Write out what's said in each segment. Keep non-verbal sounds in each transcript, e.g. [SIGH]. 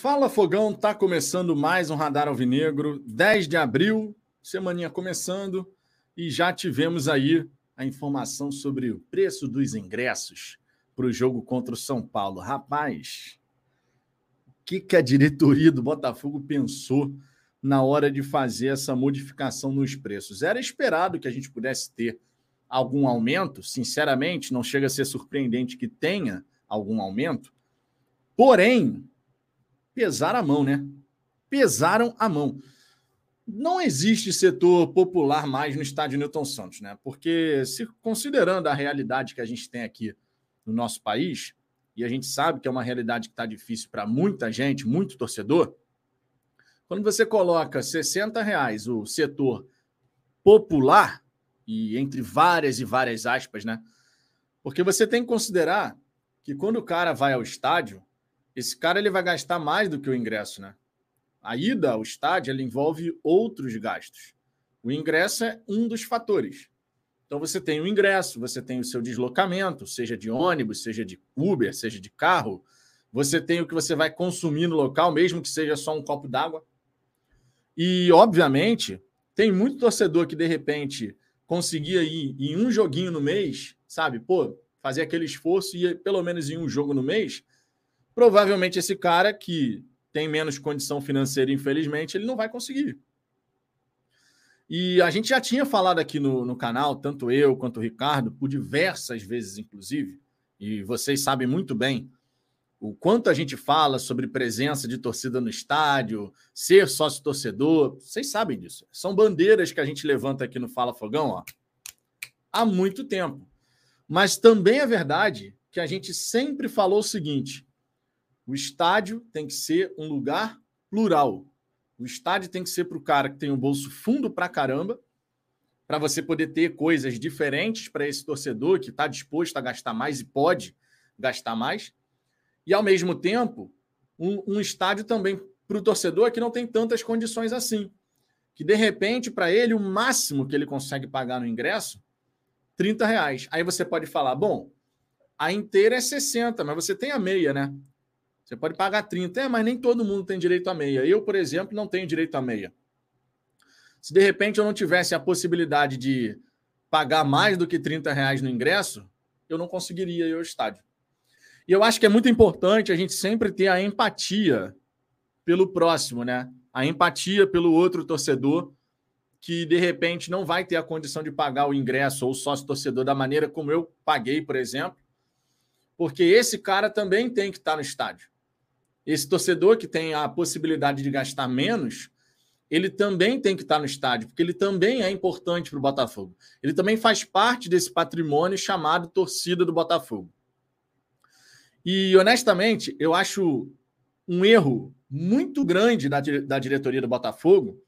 Fala Fogão, tá começando mais um Radar Alvinegro, 10 de abril, semaninha começando e já tivemos aí a informação sobre o preço dos ingressos para o jogo contra o São Paulo. Rapaz, o que, que a diretoria do Botafogo pensou na hora de fazer essa modificação nos preços? Era esperado que a gente pudesse ter algum aumento, sinceramente, não chega a ser surpreendente que tenha algum aumento, porém pesaram a mão, né? Pesaram a mão. Não existe setor popular mais no estádio Newton Santos, né? Porque, se considerando a realidade que a gente tem aqui no nosso país, e a gente sabe que é uma realidade que está difícil para muita gente, muito torcedor, quando você coloca 60 reais o setor popular, e entre várias e várias aspas, né? Porque você tem que considerar que quando o cara vai ao estádio, esse cara ele vai gastar mais do que o ingresso, né? A ida ao estádio ela envolve outros gastos. O ingresso é um dos fatores. Então você tem o ingresso, você tem o seu deslocamento, seja de ônibus, seja de Uber, seja de carro. Você tem o que você vai consumir no local, mesmo que seja só um copo d'água. E, obviamente, tem muito torcedor que, de repente, conseguia ir em um joguinho no mês, sabe? Pô, fazer aquele esforço e ir pelo menos em um jogo no mês Provavelmente esse cara que tem menos condição financeira, infelizmente, ele não vai conseguir. E a gente já tinha falado aqui no, no canal, tanto eu quanto o Ricardo, por diversas vezes, inclusive, e vocês sabem muito bem o quanto a gente fala sobre presença de torcida no estádio, ser sócio-torcedor. Vocês sabem disso. São bandeiras que a gente levanta aqui no Fala Fogão ó, há muito tempo. Mas também é verdade que a gente sempre falou o seguinte: o estádio tem que ser um lugar plural. O estádio tem que ser para o cara que tem o um bolso fundo para caramba, para você poder ter coisas diferentes para esse torcedor que está disposto a gastar mais e pode gastar mais. E, ao mesmo tempo, um, um estádio também para o torcedor que não tem tantas condições assim. Que, de repente, para ele, o máximo que ele consegue pagar no ingresso, 30 reais. Aí você pode falar, bom, a inteira é 60, mas você tem a meia, né? Você pode pagar 30, é, mas nem todo mundo tem direito a meia. Eu, por exemplo, não tenho direito a meia. Se de repente eu não tivesse a possibilidade de pagar mais do que 30 reais no ingresso, eu não conseguiria ir ao estádio. E eu acho que é muito importante a gente sempre ter a empatia pelo próximo, né? A empatia pelo outro torcedor que de repente não vai ter a condição de pagar o ingresso ou o sócio torcedor da maneira como eu paguei, por exemplo, porque esse cara também tem que estar no estádio esse torcedor que tem a possibilidade de gastar menos, ele também tem que estar no estádio, porque ele também é importante para o Botafogo. Ele também faz parte desse patrimônio chamado torcida do Botafogo. E, honestamente, eu acho um erro muito grande da, da diretoria do Botafogo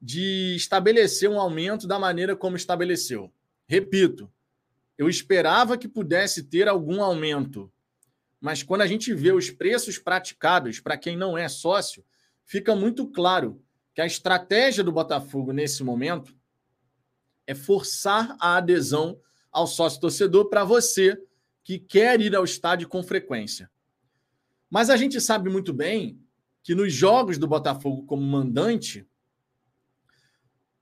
de estabelecer um aumento da maneira como estabeleceu. Repito, eu esperava que pudesse ter algum aumento mas quando a gente vê os preços praticados para quem não é sócio, fica muito claro que a estratégia do Botafogo nesse momento é forçar a adesão ao sócio torcedor para você que quer ir ao estádio com frequência. Mas a gente sabe muito bem que nos jogos do Botafogo como mandante,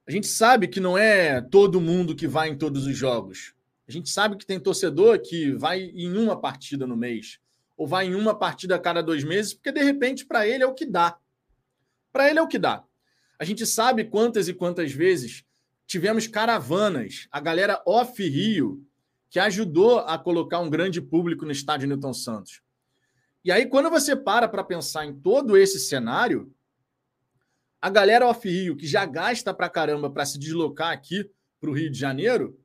a gente sabe que não é todo mundo que vai em todos os jogos. A gente sabe que tem torcedor que vai em uma partida no mês ou vai em uma partida a cada dois meses, porque de repente para ele é o que dá. Para ele é o que dá. A gente sabe quantas e quantas vezes tivemos caravanas, a galera off Rio, que ajudou a colocar um grande público no estádio Newton Santos. E aí, quando você para para pensar em todo esse cenário, a galera off Rio, que já gasta para caramba para se deslocar aqui para o Rio de Janeiro,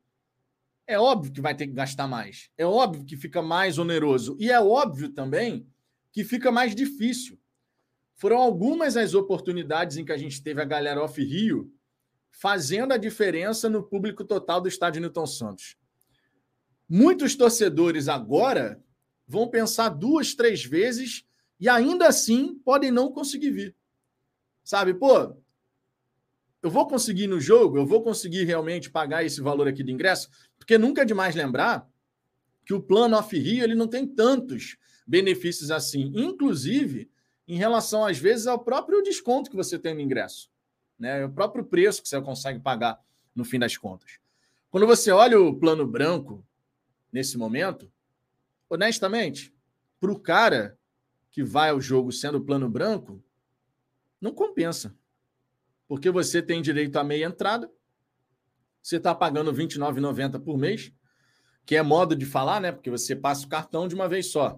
é óbvio que vai ter que gastar mais. É óbvio que fica mais oneroso. E é óbvio também que fica mais difícil. Foram algumas as oportunidades em que a gente teve a galera off Rio fazendo a diferença no público total do estádio Newton Santos. Muitos torcedores agora vão pensar duas, três vezes e ainda assim podem não conseguir vir. Sabe, pô, eu vou conseguir no jogo, eu vou conseguir realmente pagar esse valor aqui de ingresso, porque nunca é demais lembrar que o plano off-Rio ele não tem tantos benefícios assim. Inclusive, em relação, às vezes, ao próprio desconto que você tem no ingresso, né? o próprio preço que você consegue pagar no fim das contas. Quando você olha o plano branco nesse momento, honestamente, para o cara que vai ao jogo sendo plano branco, não compensa. Porque você tem direito a meia entrada, você está pagando R$ 29,90 por mês, que é modo de falar, né? Porque você passa o cartão de uma vez só.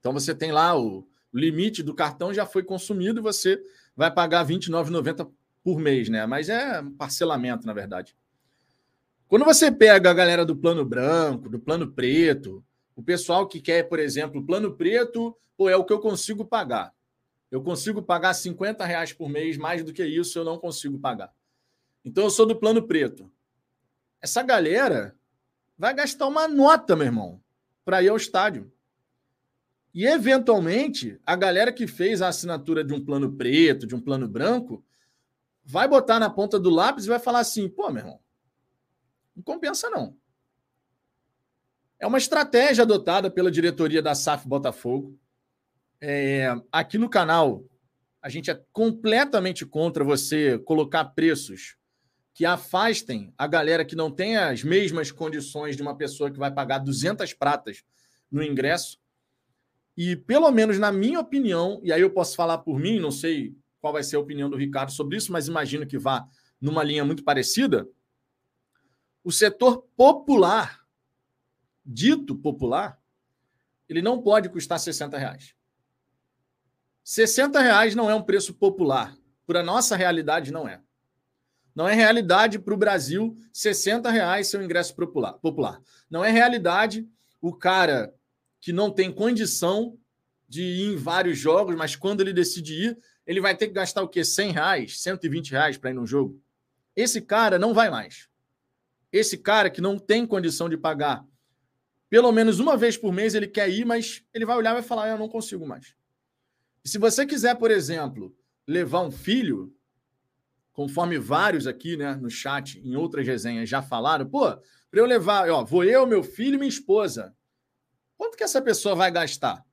Então você tem lá o limite do cartão já foi consumido e você vai pagar R$ 29,90 por mês, né? Mas é parcelamento, na verdade. Quando você pega a galera do plano branco, do plano preto, o pessoal que quer, por exemplo, plano preto, pô, é o que eu consigo pagar. Eu consigo pagar 50 reais por mês, mais do que isso eu não consigo pagar. Então eu sou do plano preto. Essa galera vai gastar uma nota, meu irmão, para ir ao estádio. E, eventualmente, a galera que fez a assinatura de um plano preto, de um plano branco, vai botar na ponta do lápis e vai falar assim: pô, meu irmão, não compensa não. É uma estratégia adotada pela diretoria da SAF Botafogo. É, aqui no canal, a gente é completamente contra você colocar preços que afastem a galera que não tem as mesmas condições de uma pessoa que vai pagar 200 pratas no ingresso. E, pelo menos na minha opinião, e aí eu posso falar por mim, não sei qual vai ser a opinião do Ricardo sobre isso, mas imagino que vá numa linha muito parecida o setor popular, dito popular, ele não pode custar 60 reais. 60 reais não é um preço popular. Para a nossa realidade, não é. Não é realidade para o Brasil 60 reais seu ingresso popular. Não é realidade o cara que não tem condição de ir em vários jogos, mas quando ele decide ir, ele vai ter que gastar o quê? 100 reais, 120 reais para ir num jogo? Esse cara não vai mais esse cara que não tem condição de pagar pelo menos uma vez por mês, ele quer ir, mas ele vai olhar e vai falar: Eu não consigo mais. E se você quiser, por exemplo, levar um filho, conforme vários aqui né, no chat, em outras resenhas já falaram, pô, para eu levar, ó, vou eu, meu filho e minha esposa. Quanto que essa pessoa vai gastar?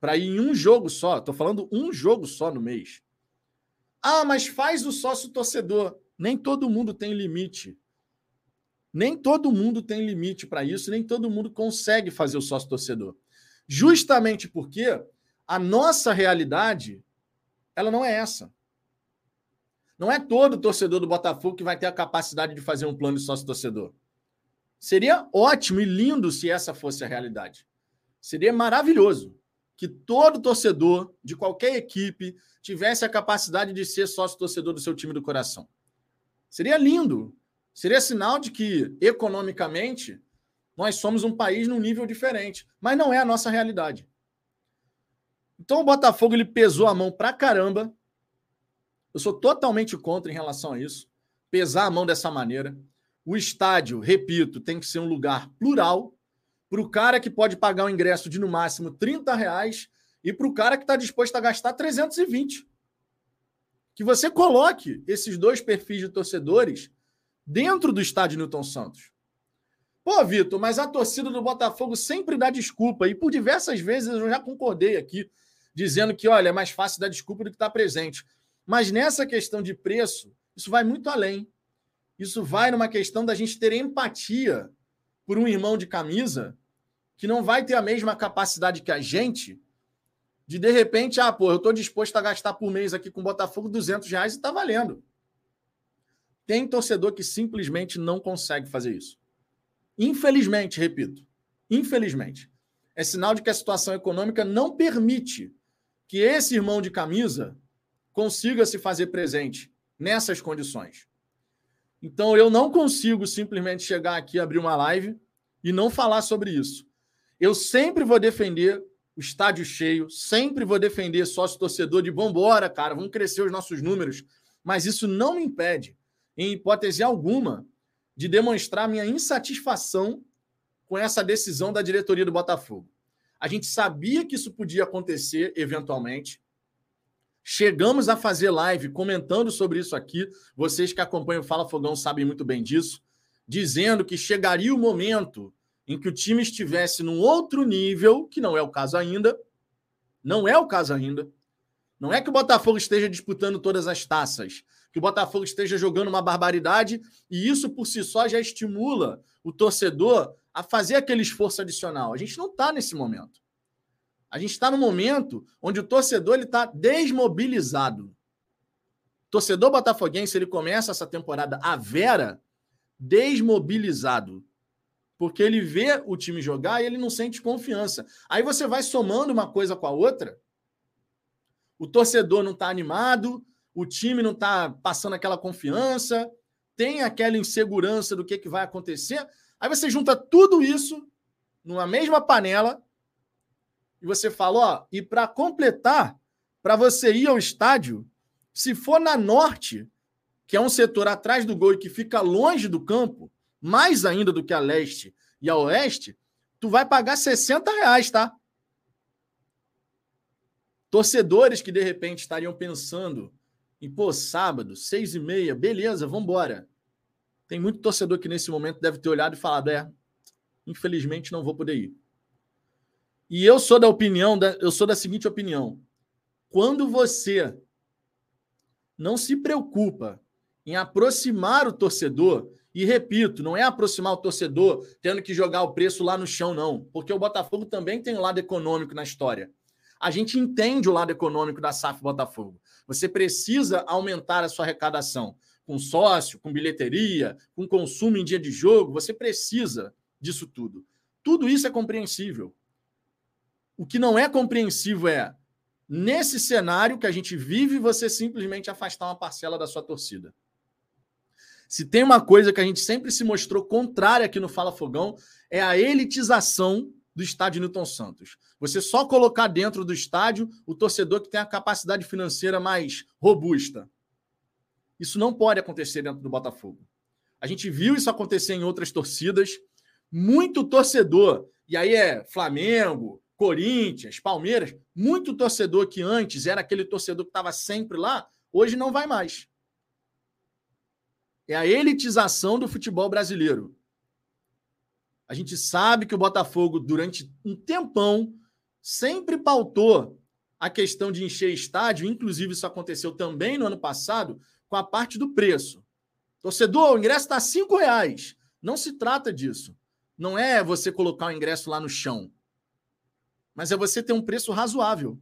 Para ir em um jogo só? Estou falando um jogo só no mês. Ah, mas faz o sócio torcedor. Nem todo mundo tem limite. Nem todo mundo tem limite para isso, nem todo mundo consegue fazer o sócio torcedor. Justamente porque a nossa realidade ela não é essa. Não é todo torcedor do Botafogo que vai ter a capacidade de fazer um plano de sócio torcedor. Seria ótimo e lindo se essa fosse a realidade. Seria maravilhoso que todo torcedor de qualquer equipe tivesse a capacidade de ser sócio torcedor do seu time do coração. Seria lindo, Seria sinal de que, economicamente, nós somos um país num nível diferente. Mas não é a nossa realidade. Então o Botafogo ele pesou a mão pra caramba. Eu sou totalmente contra em relação a isso. Pesar a mão dessa maneira. O estádio, repito, tem que ser um lugar plural para o cara que pode pagar o ingresso de no máximo 30 reais e para o cara que está disposto a gastar 320. Que você coloque esses dois perfis de torcedores dentro do estádio Newton Santos. Pô, Vitor, mas a torcida do Botafogo sempre dá desculpa. E por diversas vezes eu já concordei aqui, dizendo que, olha, é mais fácil dar desculpa do que estar tá presente. Mas nessa questão de preço, isso vai muito além. Isso vai numa questão da gente ter empatia por um irmão de camisa que não vai ter a mesma capacidade que a gente de, de repente, ah, pô, eu estou disposto a gastar por mês aqui com o Botafogo 200 reais e está valendo. Tem torcedor que simplesmente não consegue fazer isso. Infelizmente, repito, infelizmente, é sinal de que a situação econômica não permite que esse irmão de camisa consiga se fazer presente nessas condições. Então eu não consigo simplesmente chegar aqui, abrir uma live e não falar sobre isso. Eu sempre vou defender o estádio cheio, sempre vou defender sócio torcedor de vambora, cara, vamos crescer os nossos números. Mas isso não me impede em hipótese alguma, de demonstrar minha insatisfação com essa decisão da diretoria do Botafogo. A gente sabia que isso podia acontecer eventualmente. Chegamos a fazer live comentando sobre isso aqui. Vocês que acompanham o Fala Fogão sabem muito bem disso, dizendo que chegaria o momento em que o time estivesse num outro nível, que não é o caso ainda. Não é o caso ainda. Não é que o Botafogo esteja disputando todas as taças, que o Botafogo esteja jogando uma barbaridade e isso por si só já estimula o torcedor a fazer aquele esforço adicional. A gente não está nesse momento. A gente está no momento onde o torcedor está desmobilizado. O torcedor botafoguense ele começa essa temporada a vera desmobilizado. Porque ele vê o time jogar e ele não sente confiança. Aí você vai somando uma coisa com a outra. O torcedor não está animado, o time não está passando aquela confiança, tem aquela insegurança do que, que vai acontecer. Aí você junta tudo isso numa mesma panela e você fala: ó, e para completar, para você ir ao estádio, se for na norte, que é um setor atrás do gol e que fica longe do campo, mais ainda do que a leste e a oeste, tu vai pagar 60 reais, tá? Torcedores que de repente estariam pensando em, pô, sábado, seis e meia, beleza, vamos embora. Tem muito torcedor que nesse momento deve ter olhado e falado, é, infelizmente não vou poder ir. E eu sou da opinião, eu sou da seguinte opinião. Quando você não se preocupa em aproximar o torcedor, e repito, não é aproximar o torcedor tendo que jogar o preço lá no chão, não, porque o Botafogo também tem um lado econômico na história. A gente entende o lado econômico da SAF Botafogo. Você precisa aumentar a sua arrecadação com sócio, com bilheteria, com consumo em dia de jogo, você precisa disso tudo. Tudo isso é compreensível. O que não é compreensível é, nesse cenário que a gente vive, você simplesmente afastar uma parcela da sua torcida. Se tem uma coisa que a gente sempre se mostrou contrária aqui no Fala Fogão, é a elitização do estádio Newton Santos. Você só colocar dentro do estádio o torcedor que tem a capacidade financeira mais robusta. Isso não pode acontecer dentro do Botafogo. A gente viu isso acontecer em outras torcidas. Muito torcedor, e aí é Flamengo, Corinthians, Palmeiras, muito torcedor que antes era aquele torcedor que estava sempre lá, hoje não vai mais. É a elitização do futebol brasileiro. A gente sabe que o Botafogo, durante um tempão, sempre pautou a questão de encher estádio, inclusive isso aconteceu também no ano passado, com a parte do preço. Torcedor, o ingresso está R$ reais. Não se trata disso. Não é você colocar o ingresso lá no chão mas é você ter um preço razoável.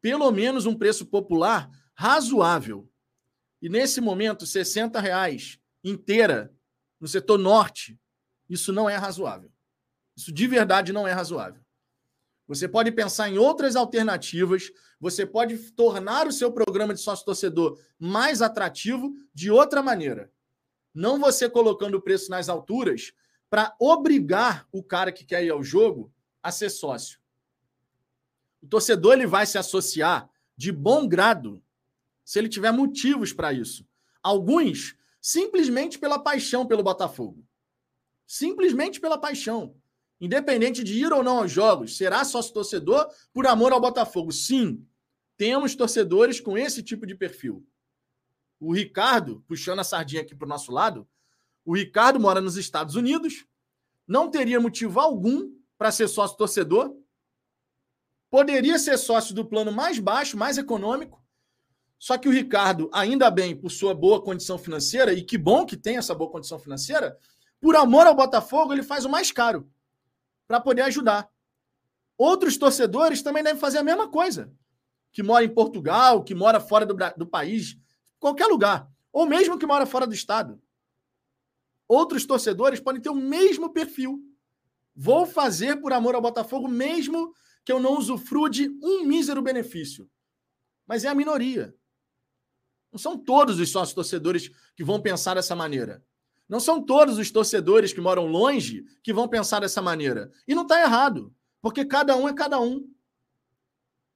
Pelo menos um preço popular razoável. E nesse momento, 60 reais inteira no setor norte, isso não é razoável. Isso de verdade não é razoável. Você pode pensar em outras alternativas, você pode tornar o seu programa de sócio-torcedor mais atrativo de outra maneira. Não você colocando o preço nas alturas para obrigar o cara que quer ir ao jogo a ser sócio. O torcedor ele vai se associar de bom grado se ele tiver motivos para isso. Alguns simplesmente pela paixão pelo Botafogo. Simplesmente pela paixão. Independente de ir ou não aos jogos, será sócio torcedor por amor ao Botafogo. Sim, temos torcedores com esse tipo de perfil. O Ricardo, puxando a sardinha aqui para o nosso lado, o Ricardo mora nos Estados Unidos, não teria motivo algum para ser sócio torcedor. Poderia ser sócio do plano mais baixo, mais econômico. Só que o Ricardo, ainda bem por sua boa condição financeira, e que bom que tem essa boa condição financeira, por amor ao Botafogo, ele faz o mais caro para poder ajudar. Outros torcedores também devem fazer a mesma coisa. Que mora em Portugal, que mora fora do, do país, qualquer lugar. Ou mesmo que mora fora do estado. Outros torcedores podem ter o mesmo perfil. Vou fazer por amor ao Botafogo, mesmo que eu não usufrua de um mísero benefício. Mas é a minoria. Não são todos os sócios torcedores que vão pensar dessa maneira. Não são todos os torcedores que moram longe que vão pensar dessa maneira. E não está errado, porque cada um é cada um.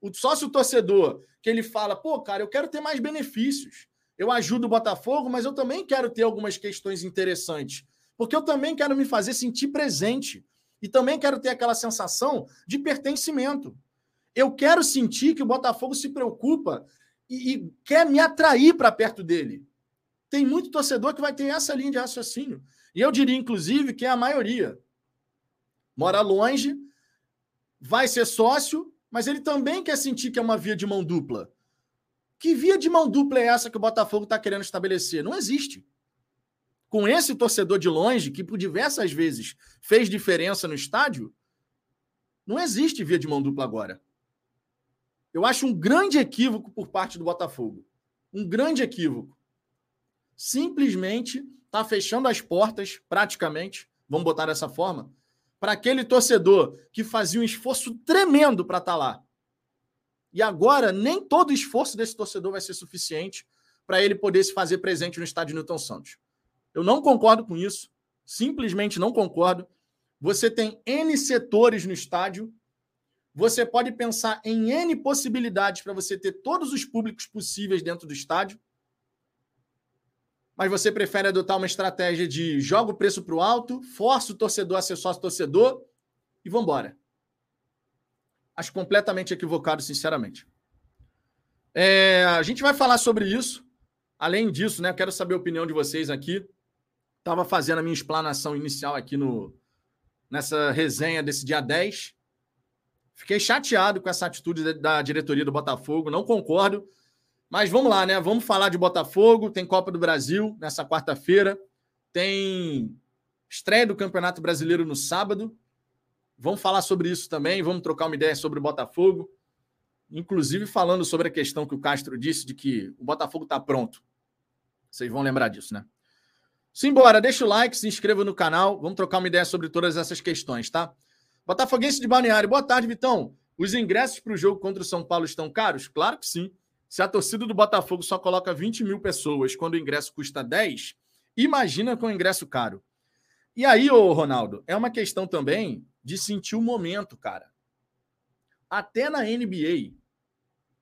O sócio torcedor que ele fala, pô, cara, eu quero ter mais benefícios. Eu ajudo o Botafogo, mas eu também quero ter algumas questões interessantes. Porque eu também quero me fazer sentir presente. E também quero ter aquela sensação de pertencimento. Eu quero sentir que o Botafogo se preocupa e, e quer me atrair para perto dele. Tem muito torcedor que vai ter essa linha de raciocínio. E eu diria, inclusive, que é a maioria. Mora longe, vai ser sócio, mas ele também quer sentir que é uma via de mão dupla. Que via de mão dupla é essa que o Botafogo está querendo estabelecer? Não existe. Com esse torcedor de longe, que por diversas vezes fez diferença no estádio, não existe via de mão dupla agora. Eu acho um grande equívoco por parte do Botafogo. Um grande equívoco. Simplesmente está fechando as portas, praticamente, vamos botar dessa forma, para aquele torcedor que fazia um esforço tremendo para estar tá lá. E agora, nem todo o esforço desse torcedor vai ser suficiente para ele poder se fazer presente no estádio Newton Santos. Eu não concordo com isso, simplesmente não concordo. Você tem N setores no estádio, você pode pensar em N possibilidades para você ter todos os públicos possíveis dentro do estádio, mas você prefere adotar uma estratégia de joga o preço para o alto, força o torcedor a ser sócio-torcedor e vamos embora. Acho completamente equivocado, sinceramente. É, a gente vai falar sobre isso. Além disso, né, quero saber a opinião de vocês aqui. Estava fazendo a minha explanação inicial aqui no, nessa resenha desse dia 10. Fiquei chateado com essa atitude da diretoria do Botafogo, não concordo. Mas vamos lá, né? Vamos falar de Botafogo. Tem Copa do Brasil nessa quarta-feira. Tem estreia do Campeonato Brasileiro no sábado. Vamos falar sobre isso também. Vamos trocar uma ideia sobre o Botafogo. Inclusive falando sobre a questão que o Castro disse de que o Botafogo está pronto. Vocês vão lembrar disso, né? Simbora, deixa o like, se inscreva no canal. Vamos trocar uma ideia sobre todas essas questões, tá? Botafoguense de Balneário. Boa tarde, Vitão. Os ingressos para o jogo contra o São Paulo estão caros? Claro que sim. Se a torcida do Botafogo só coloca 20 mil pessoas quando o ingresso custa 10, imagina com o ingresso caro. E aí, ô Ronaldo, é uma questão também de sentir o momento, cara. Até na NBA,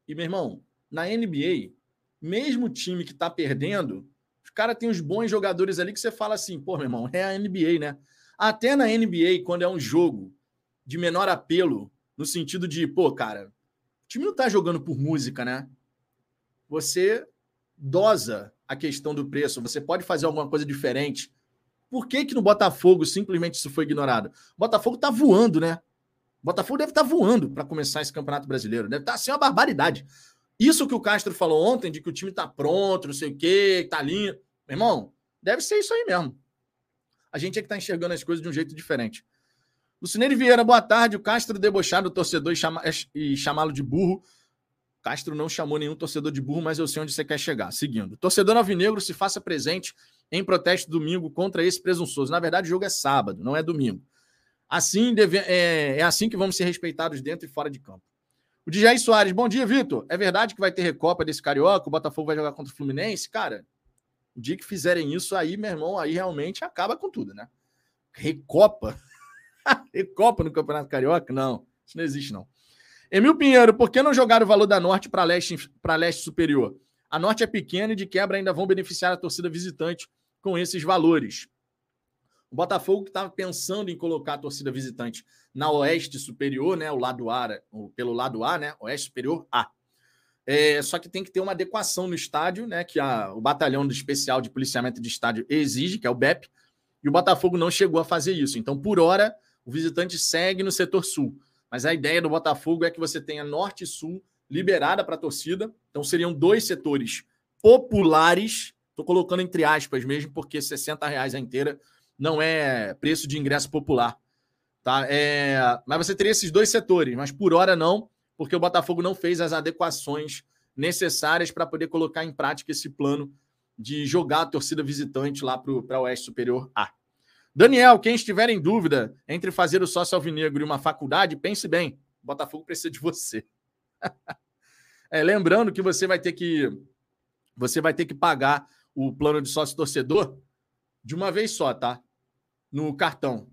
e meu irmão, na NBA, mesmo time que tá perdendo, os caras têm uns bons jogadores ali que você fala assim, pô, meu irmão, é a NBA, né? Até na NBA, quando é um jogo de menor apelo, no sentido de, pô, cara, o time não tá jogando por música, né? Você dosa a questão do preço, você pode fazer alguma coisa diferente por que, que no Botafogo simplesmente isso foi ignorado? O Botafogo está voando, né? O Botafogo deve estar tá voando para começar esse Campeonato Brasileiro. Deve estar tá, assim uma barbaridade. Isso que o Castro falou ontem, de que o time está pronto, não sei o quê, está lindo. Meu irmão, deve ser isso aí mesmo. A gente é que está enxergando as coisas de um jeito diferente. Lucineiro Vieira, boa tarde. O Castro debochado o torcedor e, chama, e chamá-lo de burro. Castro não chamou nenhum torcedor de burro, mas eu sei onde você quer chegar. Seguindo. Torcedor alvinegro se faça presente em protesto domingo contra esse presunçoso. Na verdade, o jogo é sábado, não é domingo. Assim deve, é, é assim que vamos ser respeitados dentro e fora de campo. O DJ Soares, bom dia, Vitor. É verdade que vai ter recopa desse carioca? O Botafogo vai jogar contra o Fluminense? Cara, o dia que fizerem isso aí, meu irmão, aí realmente acaba com tudo, né? Recopa? [LAUGHS] recopa no Campeonato Carioca? Não, isso não existe, não. Emil Pinheiro, por que não jogar o valor da Norte para leste, leste superior? A Norte é pequena e de quebra ainda vão beneficiar a torcida visitante com esses valores. O Botafogo que estava pensando em colocar a torcida visitante na Oeste Superior, né, o lado A, pelo lado A, né, Oeste Superior A. É, só que tem que ter uma adequação no estádio, né, que a, o Batalhão Especial de Policiamento de Estádio exige, que é o BEP, e o Botafogo não chegou a fazer isso. Então, por hora, o visitante segue no setor sul. Mas a ideia do Botafogo é que você tenha norte e sul liberada para a torcida. Então, seriam dois setores populares Estou colocando entre aspas mesmo, porque 60 reais a inteira não é preço de ingresso popular. Tá? É... Mas você teria esses dois setores, mas por hora não, porque o Botafogo não fez as adequações necessárias para poder colocar em prática esse plano de jogar a torcida visitante lá para o Oeste Superior A. Daniel, quem estiver em dúvida entre fazer o sócio alvinegro e uma faculdade, pense bem, o Botafogo precisa de você. [LAUGHS] é, lembrando que você vai ter que você vai ter que pagar o plano de sócio torcedor de uma vez só, tá? No cartão.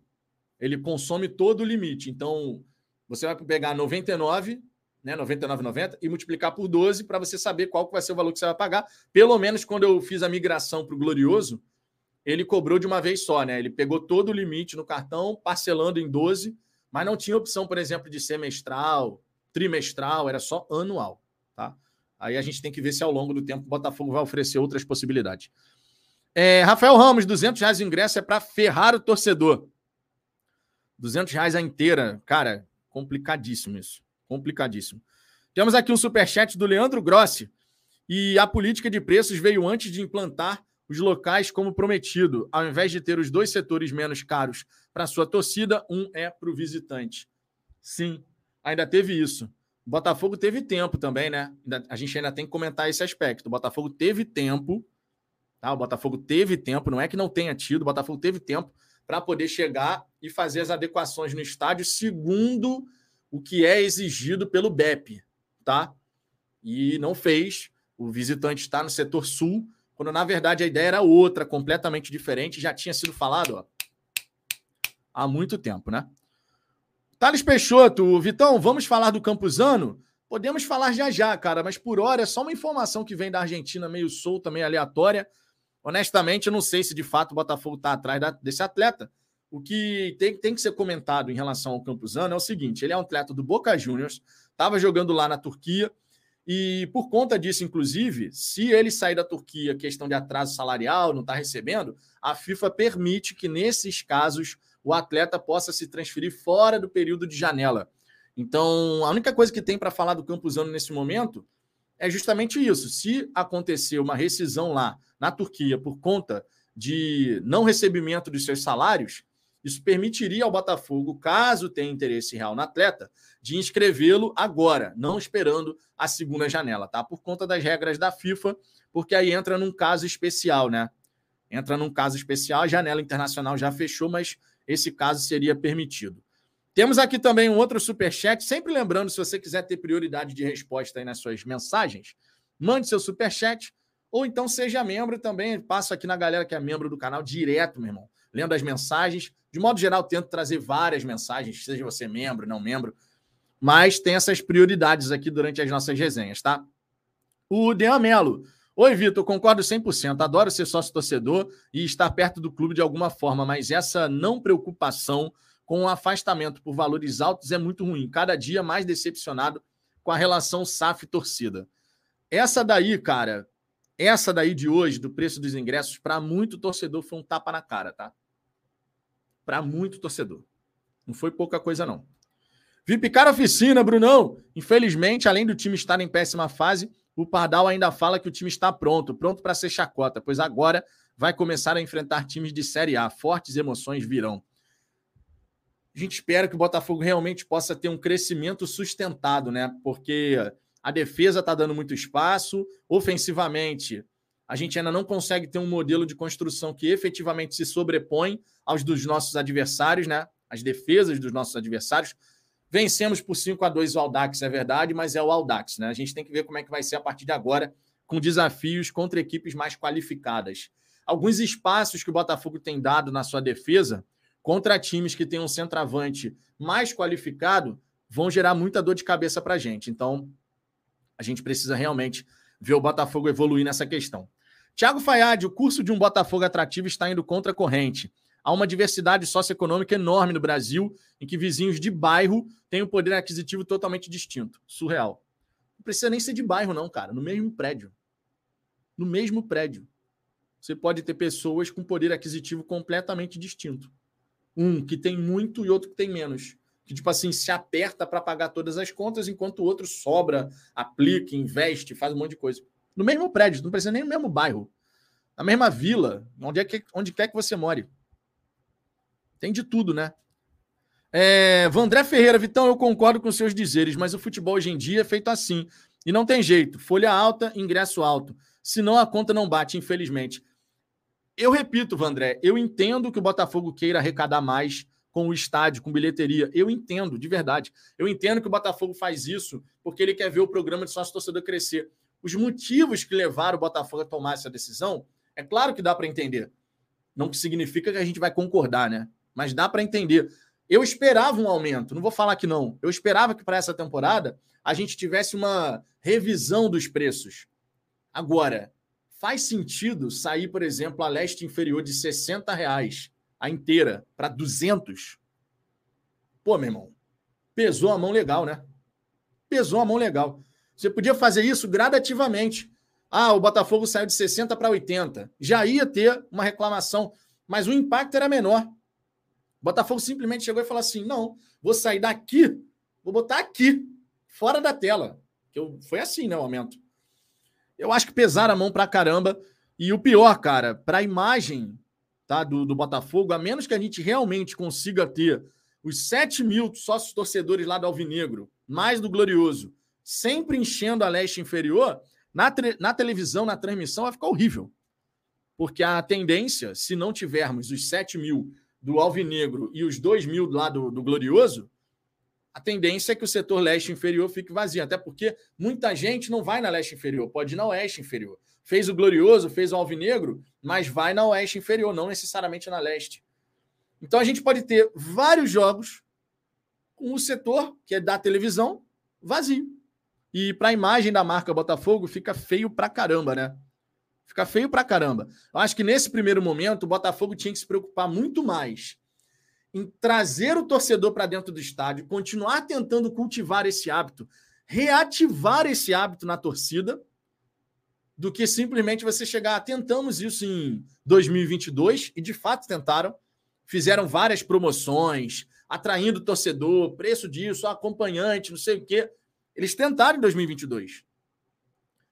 Ele consome todo o limite. Então, você vai pegar 99, né, 99,90 e multiplicar por 12 para você saber qual que vai ser o valor que você vai pagar. Pelo menos quando eu fiz a migração para o Glorioso, ele cobrou de uma vez só, né? Ele pegou todo o limite no cartão, parcelando em 12, mas não tinha opção, por exemplo, de semestral, trimestral, era só anual, tá? Aí a gente tem que ver se ao longo do tempo o Botafogo vai oferecer outras possibilidades. É, Rafael Ramos, 200 reais o ingresso é para ferrar o torcedor. 200 reais a inteira. Cara, complicadíssimo isso. Complicadíssimo. Temos aqui um superchat do Leandro Grossi. E a política de preços veio antes de implantar os locais como prometido. Ao invés de ter os dois setores menos caros para sua torcida, um é para o visitante. Sim, ainda teve isso. O Botafogo teve tempo também, né? A gente ainda tem que comentar esse aspecto. O Botafogo teve tempo, tá? O Botafogo teve tempo, não é que não tenha tido, o Botafogo teve tempo para poder chegar e fazer as adequações no estádio segundo o que é exigido pelo BEP, tá? E não fez. O visitante está no setor sul, quando na verdade a ideia era outra, completamente diferente, já tinha sido falado ó, há muito tempo, né? Thales Peixoto, Vitão, vamos falar do Campuzano? Podemos falar já já, cara, mas por hora é só uma informação que vem da Argentina meio solta, meio aleatória. Honestamente, eu não sei se de fato o Botafogo está atrás da, desse atleta. O que tem, tem que ser comentado em relação ao Campuzano é o seguinte: ele é um atleta do Boca Juniors, estava jogando lá na Turquia, e por conta disso, inclusive, se ele sair da Turquia, questão de atraso salarial, não está recebendo, a FIFA permite que nesses casos o atleta possa se transferir fora do período de janela. Então, a única coisa que tem para falar do Campuzano nesse momento é justamente isso. Se acontecer uma rescisão lá na Turquia por conta de não recebimento dos seus salários, isso permitiria ao Botafogo, caso tenha interesse real no atleta, de inscrevê-lo agora, não esperando a segunda janela, tá? Por conta das regras da FIFA, porque aí entra num caso especial, né? Entra num caso especial, a janela internacional já fechou, mas esse caso seria permitido. Temos aqui também um outro superchat. Sempre lembrando, se você quiser ter prioridade de resposta aí nas suas mensagens, mande seu superchat ou então seja membro também. Passo aqui na galera que é membro do canal direto, meu irmão, lendo as mensagens. De modo geral, tento trazer várias mensagens, seja você membro, não membro, mas tem essas prioridades aqui durante as nossas resenhas, tá? O Dean Melo. Oi, Vitor, concordo 100%. Adoro ser sócio torcedor e estar perto do clube de alguma forma, mas essa não preocupação com o afastamento por valores altos é muito ruim. Cada dia mais decepcionado com a relação SAF torcida. Essa daí, cara, essa daí de hoje, do preço dos ingressos, para muito torcedor foi um tapa na cara, tá? Para muito torcedor. Não foi pouca coisa, não. VIP Cara Oficina, Brunão. Infelizmente, além do time estar em péssima fase, o Pardal ainda fala que o time está pronto, pronto para ser chacota, pois agora vai começar a enfrentar times de Série A. Fortes emoções virão. A gente espera que o Botafogo realmente possa ter um crescimento sustentado, né? Porque a defesa está dando muito espaço, ofensivamente, a gente ainda não consegue ter um modelo de construção que efetivamente se sobrepõe aos dos nossos adversários, né? As defesas dos nossos adversários. Vencemos por 5 a 2 o Aldax, é verdade, mas é o Aldax, né? A gente tem que ver como é que vai ser a partir de agora, com desafios contra equipes mais qualificadas. Alguns espaços que o Botafogo tem dado na sua defesa contra times que têm um centroavante mais qualificado vão gerar muita dor de cabeça para a gente. Então, a gente precisa realmente ver o Botafogo evoluir nessa questão. Tiago Fayad, o curso de um Botafogo atrativo está indo contra a corrente. Há uma diversidade socioeconômica enorme no Brasil, em que vizinhos de bairro têm um poder aquisitivo totalmente distinto. Surreal. Não precisa nem ser de bairro, não, cara. No mesmo prédio. No mesmo prédio. Você pode ter pessoas com poder aquisitivo completamente distinto. Um que tem muito e outro que tem menos. Que, tipo assim, se aperta para pagar todas as contas, enquanto o outro sobra, aplica, investe, faz um monte de coisa. No mesmo prédio, não precisa nem no mesmo bairro. Na mesma vila, onde, é que, onde quer que você more. Tem de tudo, né? É, Vandré Ferreira, Vitão, eu concordo com seus dizeres, mas o futebol hoje em dia é feito assim. E não tem jeito. Folha alta, ingresso alto. Senão a conta não bate, infelizmente. Eu repito, Vandré, eu entendo que o Botafogo queira arrecadar mais com o estádio, com bilheteria. Eu entendo, de verdade. Eu entendo que o Botafogo faz isso porque ele quer ver o programa de sócio torcedor crescer. Os motivos que levaram o Botafogo a tomar essa decisão, é claro que dá para entender. Não significa que a gente vai concordar, né? mas dá para entender. Eu esperava um aumento, não vou falar que não. Eu esperava que para essa temporada a gente tivesse uma revisão dos preços. Agora, faz sentido sair, por exemplo, a leste inferior de 60 reais a inteira para 200? Pô, meu irmão, pesou a mão legal, né? Pesou a mão legal. Você podia fazer isso gradativamente. Ah, o Botafogo saiu de 60 para 80. Já ia ter uma reclamação, mas o impacto era menor. Botafogo simplesmente chegou e falou assim: não, vou sair daqui, vou botar aqui. fora da tela. Que eu, foi assim, né, o aumento. Eu acho que pesaram a mão pra caramba. E o pior, cara, para a imagem tá, do, do Botafogo, a menos que a gente realmente consiga ter os 7 mil sócios torcedores lá do Alvinegro, mais do Glorioso, sempre enchendo a leste inferior, na, na televisão, na transmissão, vai ficar horrível. Porque a tendência, se não tivermos os 7 mil do Alvinegro e os 2 mil lá do, do Glorioso, a tendência é que o setor leste inferior fique vazio. Até porque muita gente não vai na leste inferior, pode ir na oeste inferior. Fez o Glorioso, fez o Alvinegro, mas vai na oeste inferior, não necessariamente na leste. Então a gente pode ter vários jogos com o setor, que é da televisão, vazio. E para a imagem da marca Botafogo fica feio pra caramba, né? Fica feio pra caramba. Eu acho que nesse primeiro momento o Botafogo tinha que se preocupar muito mais em trazer o torcedor para dentro do estádio, continuar tentando cultivar esse hábito, reativar esse hábito na torcida, do que simplesmente você chegar, ah, tentamos isso em 2022 e de fato tentaram, fizeram várias promoções, atraindo torcedor, preço disso, acompanhante, não sei o quê. Eles tentaram em 2022.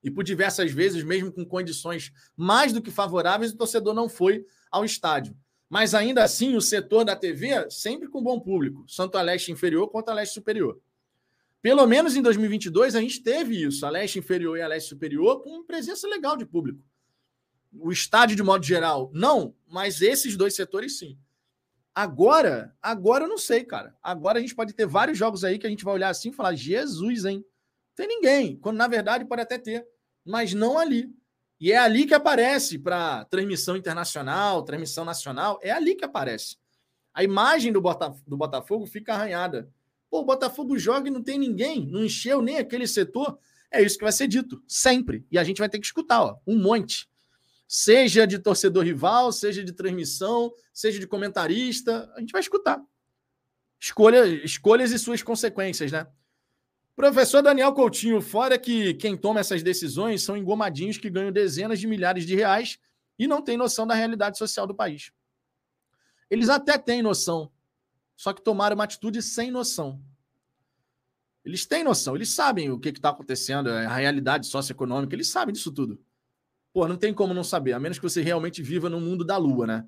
E por diversas vezes, mesmo com condições mais do que favoráveis, o torcedor não foi ao estádio. Mas ainda assim, o setor da TV sempre com bom público, tanto a leste inferior quanto a leste superior. Pelo menos em 2022 a gente teve isso, a leste inferior e a leste superior, com presença legal de público. O estádio de modo geral, não, mas esses dois setores sim. Agora, agora eu não sei, cara. Agora a gente pode ter vários jogos aí que a gente vai olhar assim e falar: Jesus, hein? Tem ninguém. Quando na verdade pode até ter, mas não ali. E é ali que aparece para transmissão internacional, transmissão nacional, é ali que aparece. A imagem do, Botaf do Botafogo fica arranhada. Pô, o Botafogo joga e não tem ninguém, não encheu nem aquele setor. É isso que vai ser dito, sempre. E a gente vai ter que escutar, ó, um monte seja de torcedor rival, seja de transmissão, seja de comentarista, a gente vai escutar. Escolha, escolhas e suas consequências, né? Professor Daniel Coutinho, fora que quem toma essas decisões são engomadinhos que ganham dezenas de milhares de reais e não têm noção da realidade social do país. Eles até têm noção, só que tomaram uma atitude sem noção. Eles têm noção, eles sabem o que está acontecendo, a realidade socioeconômica, eles sabem disso tudo. Pô, não tem como não saber, a menos que você realmente viva no mundo da lua, né?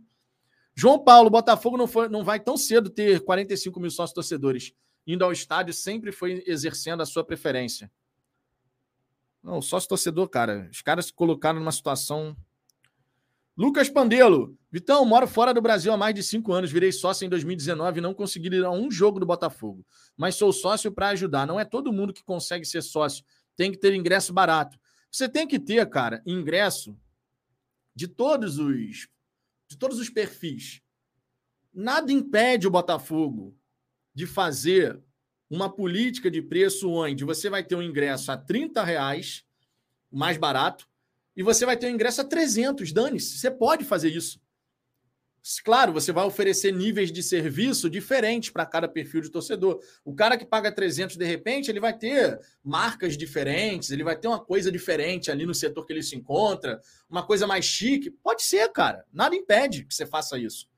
João Paulo, Botafogo não, foi, não vai tão cedo ter 45 mil sócios torcedores. Indo ao estádio sempre foi exercendo a sua preferência. Não, sócio torcedor, cara, os caras se colocaram numa situação. Lucas Pandelo, Vitão, moro fora do Brasil há mais de cinco anos, virei sócio em 2019 e não consegui ir a um jogo do Botafogo. Mas sou sócio para ajudar. Não é todo mundo que consegue ser sócio. Tem que ter ingresso barato. Você tem que ter, cara, ingresso de todos os de todos os perfis. Nada impede o Botafogo de fazer uma política de preço onde você vai ter um ingresso a 30 reais, mais barato, e você vai ter um ingresso a 300. Dane-se, você pode fazer isso. Claro, você vai oferecer níveis de serviço diferentes para cada perfil de torcedor. O cara que paga 300 de repente, ele vai ter marcas diferentes, ele vai ter uma coisa diferente ali no setor que ele se encontra, uma coisa mais chique. Pode ser, cara. Nada impede que você faça isso.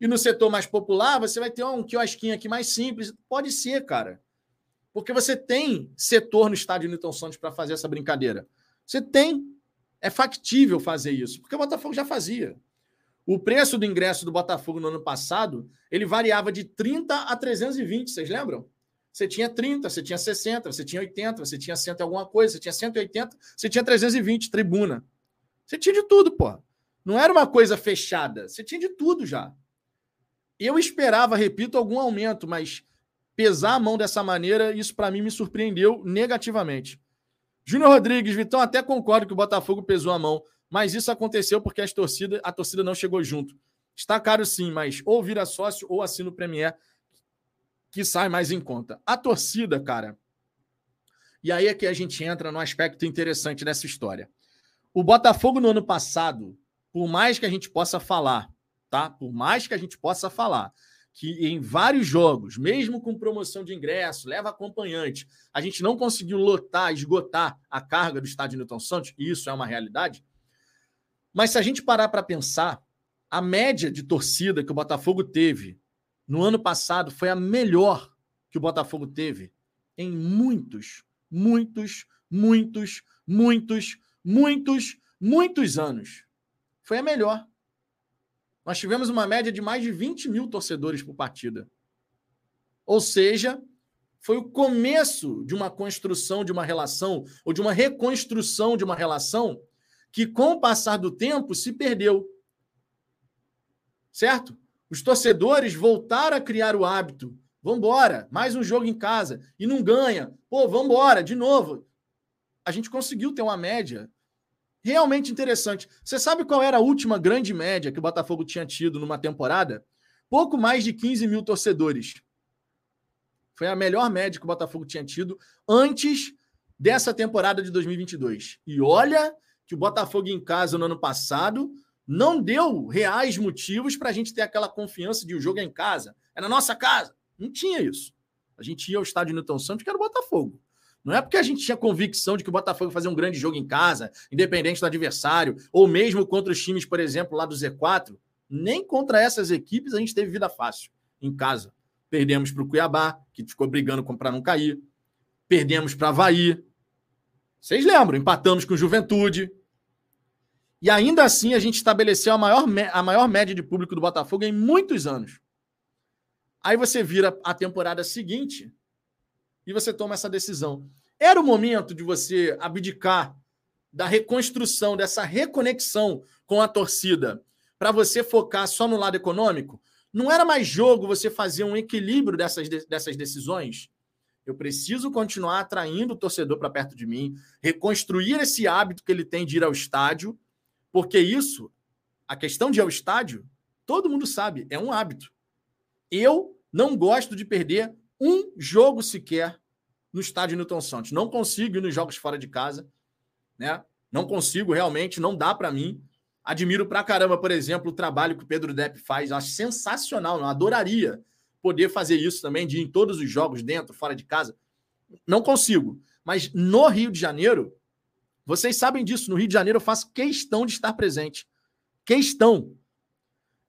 E no setor mais popular, você vai ter um quiosquinho aqui mais simples. Pode ser, cara. Porque você tem setor no estádio Newton Santos para fazer essa brincadeira. Você tem. É factível fazer isso. Porque o Botafogo já fazia. O preço do ingresso do Botafogo no ano passado, ele variava de 30 a 320, vocês lembram? Você tinha 30, você tinha 60, você tinha 80, você tinha 100 alguma coisa, você tinha 180, você tinha 320, tribuna. Você tinha de tudo, pô. Não era uma coisa fechada, você tinha de tudo já. Eu esperava, repito, algum aumento, mas pesar a mão dessa maneira, isso para mim me surpreendeu negativamente. Júnior Rodrigues, Vitão, até concordo que o Botafogo pesou a mão, mas isso aconteceu porque as torcida, a torcida não chegou junto. Está caro sim, mas ou vira sócio ou assina o Premier, que sai mais em conta. A torcida, cara. E aí é que a gente entra no aspecto interessante dessa história. O Botafogo no ano passado, por mais que a gente possa falar, tá? Por mais que a gente possa falar que em vários jogos, mesmo com promoção de ingresso, leva acompanhante, a gente não conseguiu lotar, esgotar a carga do estádio Newton Santos, e isso é uma realidade. Mas se a gente parar para pensar, a média de torcida que o Botafogo teve no ano passado foi a melhor que o Botafogo teve em muitos, muitos, muitos, muitos, muitos, muitos anos. Foi a melhor. Nós tivemos uma média de mais de 20 mil torcedores por partida. Ou seja, foi o começo de uma construção de uma relação, ou de uma reconstrução de uma relação, que com o passar do tempo se perdeu. Certo? Os torcedores voltaram a criar o hábito. Vambora, mais um jogo em casa. E não ganha. Pô, vambora, de novo. A gente conseguiu ter uma média realmente interessante. Você sabe qual era a última grande média que o Botafogo tinha tido numa temporada? Pouco mais de 15 mil torcedores. Foi a melhor média que o Botafogo tinha tido antes dessa temporada de 2022. E olha que o Botafogo em casa no ano passado não deu reais motivos para a gente ter aquela confiança de o jogo é em casa, é na nossa casa. Não tinha isso. A gente ia ao estádio Newton Santos, que era o Botafogo. Não é porque a gente tinha convicção de que o Botafogo fazer um grande jogo em casa, independente do adversário, ou mesmo contra os times, por exemplo, lá do Z4. Nem contra essas equipes a gente teve vida fácil em casa. Perdemos para o Cuiabá, que ficou brigando para não cair. Perdemos para Havaí. Vocês lembram? Empatamos com Juventude. E ainda assim a gente estabeleceu a maior, a maior média de público do Botafogo em muitos anos. Aí você vira a temporada seguinte e você toma essa decisão. Era o momento de você abdicar da reconstrução, dessa reconexão com a torcida, para você focar só no lado econômico? Não era mais jogo você fazer um equilíbrio dessas, dessas decisões? Eu preciso continuar atraindo o torcedor para perto de mim, reconstruir esse hábito que ele tem de ir ao estádio, porque isso, a questão de ir ao estádio, todo mundo sabe, é um hábito. Eu não gosto de perder um jogo sequer no estádio Newton Santos. Não consigo ir nos jogos fora de casa, né? Não consigo realmente, não dá para mim. Admiro pra caramba, por exemplo, o trabalho que o Pedro Depp faz. Acho sensacional. Eu adoraria poder fazer isso também, de ir em todos os jogos, dentro, fora de casa. Não consigo. Mas no Rio de Janeiro, vocês sabem disso. No Rio de Janeiro, eu faço questão de estar presente. Questão.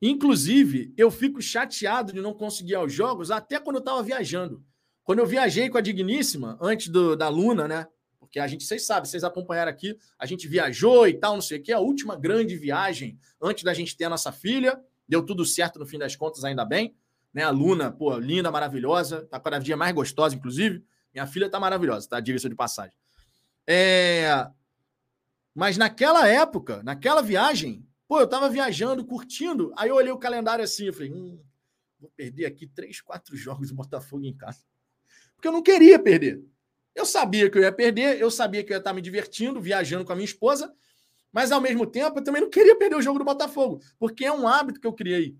Inclusive, eu fico chateado de não conseguir aos jogos até quando eu estava viajando. Quando eu viajei com a Digníssima, antes do, da Luna, né? Porque a gente, vocês sabem, vocês acompanharam aqui, a gente viajou e tal, não sei o que, a última grande viagem antes da gente ter a nossa filha. Deu tudo certo no fim das contas, ainda bem. Né? A Luna, pô, linda, maravilhosa, tá cada dia mais gostosa, inclusive. Minha filha tá maravilhosa, tá? Diga-se de passagem. É... Mas naquela época, naquela viagem, pô, eu tava viajando, curtindo. Aí eu olhei o calendário assim, eu falei, hum, vou perder aqui três, quatro jogos do Botafogo em casa. Porque eu não queria perder. Eu sabia que eu ia perder, eu sabia que eu ia estar me divertindo, viajando com a minha esposa, mas ao mesmo tempo eu também não queria perder o jogo do Botafogo, porque é um hábito que eu criei.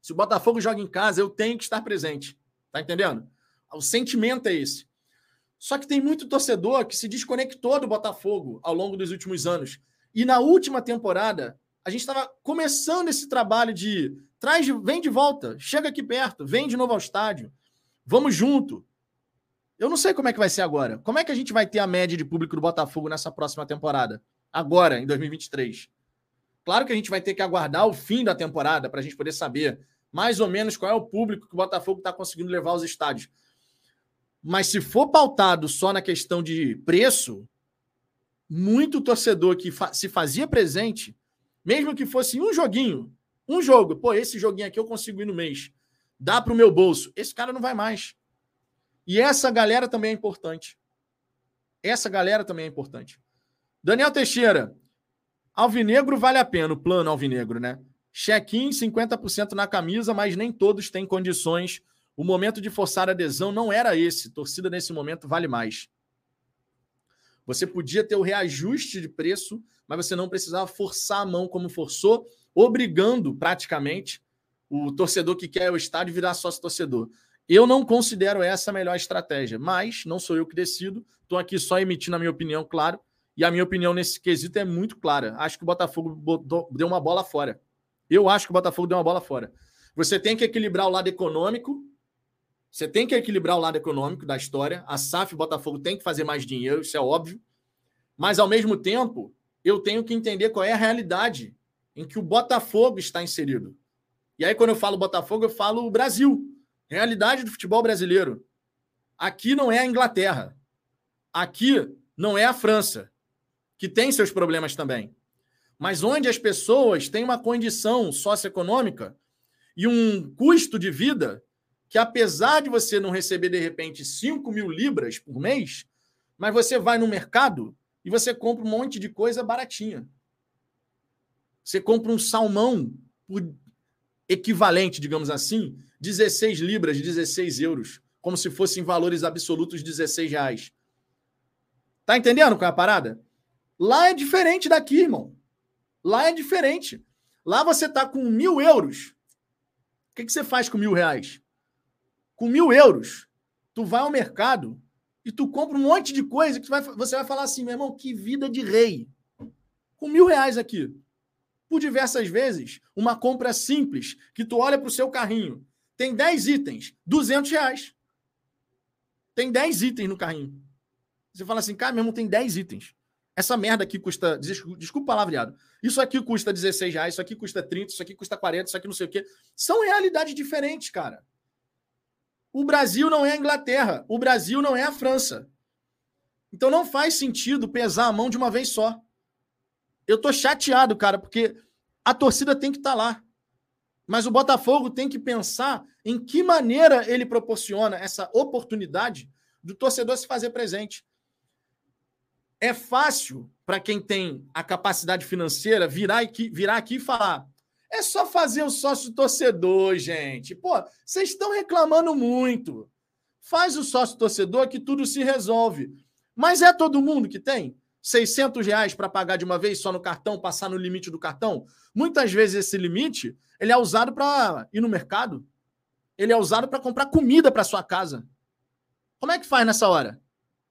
Se o Botafogo joga em casa, eu tenho que estar presente. Tá entendendo? O sentimento é esse. Só que tem muito torcedor que se desconectou do Botafogo ao longo dos últimos anos. E na última temporada, a gente estava começando esse trabalho de traz, vem de volta, chega aqui perto, vem de novo ao estádio, vamos junto. Eu não sei como é que vai ser agora. Como é que a gente vai ter a média de público do Botafogo nessa próxima temporada? Agora, em 2023. Claro que a gente vai ter que aguardar o fim da temporada para a gente poder saber mais ou menos qual é o público que o Botafogo está conseguindo levar aos estádios. Mas se for pautado só na questão de preço, muito torcedor que fa se fazia presente, mesmo que fosse um joguinho, um jogo, pô, esse joguinho aqui eu consigo ir no mês, dá para o meu bolso. Esse cara não vai mais. E essa galera também é importante. Essa galera também é importante. Daniel Teixeira, Alvinegro vale a pena, o plano Alvinegro, né? Check-in 50% na camisa, mas nem todos têm condições o momento de forçar adesão não era esse. Torcida nesse momento vale mais. Você podia ter o reajuste de preço, mas você não precisava forçar a mão como forçou, obrigando praticamente o torcedor que quer o estádio virar sócio torcedor. Eu não considero essa a melhor estratégia, mas não sou eu que decido. Estou aqui só emitindo a minha opinião, claro. E a minha opinião nesse quesito é muito clara. Acho que o Botafogo botou, deu uma bola fora. Eu acho que o Botafogo deu uma bola fora. Você tem que equilibrar o lado econômico você tem que equilibrar o lado econômico da história. A SAF Botafogo tem que fazer mais dinheiro, isso é óbvio. Mas, ao mesmo tempo, eu tenho que entender qual é a realidade em que o Botafogo está inserido. E aí, quando eu falo Botafogo, eu falo o Brasil. Realidade do futebol brasileiro. Aqui não é a Inglaterra. Aqui não é a França, que tem seus problemas também. Mas onde as pessoas têm uma condição socioeconômica e um custo de vida que, apesar de você não receber, de repente, 5 mil libras por mês, mas você vai no mercado e você compra um monte de coisa baratinha. Você compra um salmão por equivalente, digamos assim, 16 libras, 16 euros, como se fossem valores absolutos 16 reais. Tá entendendo qual é a parada? Lá é diferente daqui, irmão. Lá é diferente. Lá você tá com mil euros. O que, que você faz com mil reais? Com mil euros, tu vai ao mercado e tu compra um monte de coisa que vai, você vai falar assim, meu irmão, que vida de rei. Com mil reais aqui. Por diversas vezes, uma compra simples, que tu olha para o seu carrinho, tem 10 itens, 200 reais. Tem 10 itens no carrinho. Você fala assim, cara, mesmo tem 10 itens. Essa merda aqui custa. Desculpa o palavreado. Isso aqui custa 16 reais, isso aqui custa 30, isso aqui custa 40, isso aqui não sei o quê. São realidades diferentes, cara. O Brasil não é a Inglaterra. O Brasil não é a França. Então não faz sentido pesar a mão de uma vez só. Eu tô chateado, cara, porque a torcida tem que estar tá lá. Mas o Botafogo tem que pensar em que maneira ele proporciona essa oportunidade do torcedor se fazer presente. É fácil para quem tem a capacidade financeira virar aqui, virar aqui e falar: é só fazer o sócio torcedor, gente. Pô, vocês estão reclamando muito. Faz o sócio torcedor que tudo se resolve. Mas é todo mundo que tem? 600 reais para pagar de uma vez só no cartão, passar no limite do cartão? Muitas vezes esse limite ele é usado para ir no mercado. Ele é usado para comprar comida para sua casa. Como é que faz nessa hora?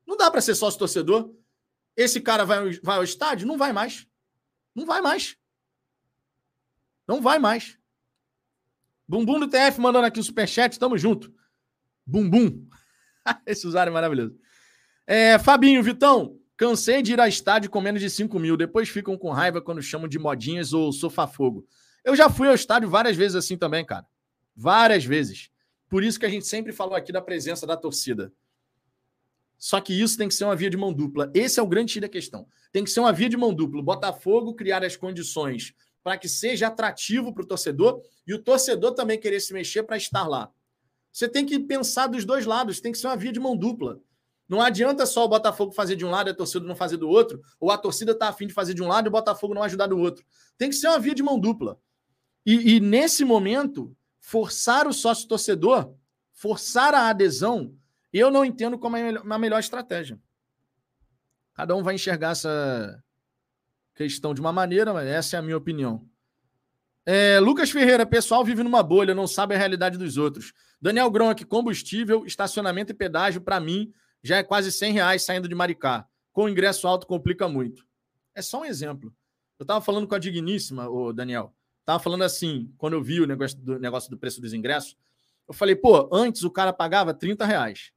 Não dá para ser sócio torcedor. Esse cara vai, vai ao estádio? Não vai mais. Não vai mais. Não vai mais. Bumbum do TF mandando aqui o superchat, tamo junto. Bumbum. [LAUGHS] Esse usuário é maravilhoso. É, Fabinho, Vitão, cansei de ir a estádio com menos de 5 mil. Depois ficam com raiva quando chamam de modinhas ou sofá-fogo. Eu já fui ao estádio várias vezes assim também, cara. Várias vezes. Por isso que a gente sempre falou aqui da presença da torcida. Só que isso tem que ser uma via de mão dupla. Esse é o grande da questão. Tem que ser uma via de mão dupla. Botafogo criar as condições para que seja atrativo para o torcedor e o torcedor também querer se mexer para estar lá. Você tem que pensar dos dois lados, tem que ser uma via de mão dupla. Não adianta só o Botafogo fazer de um lado e a torcida não fazer do outro, ou a torcida está afim de fazer de um lado e o Botafogo não ajudar do outro. Tem que ser uma via de mão dupla. E, e nesse momento, forçar o sócio torcedor, forçar a adesão, eu não entendo como é uma melhor estratégia. Cada um vai enxergar essa questão de uma maneira, mas essa é a minha opinião. É, Lucas Ferreira, pessoal vive numa bolha, não sabe a realidade dos outros. Daniel Gronk, combustível, estacionamento e pedágio, para mim, já é quase 100 reais saindo de Maricá. Com ingresso alto, complica muito. É só um exemplo. Eu estava falando com a Digníssima, o Daniel. Estava falando assim, quando eu vi o negócio do, negócio do preço dos ingressos, eu falei, pô, antes o cara pagava 30 reais.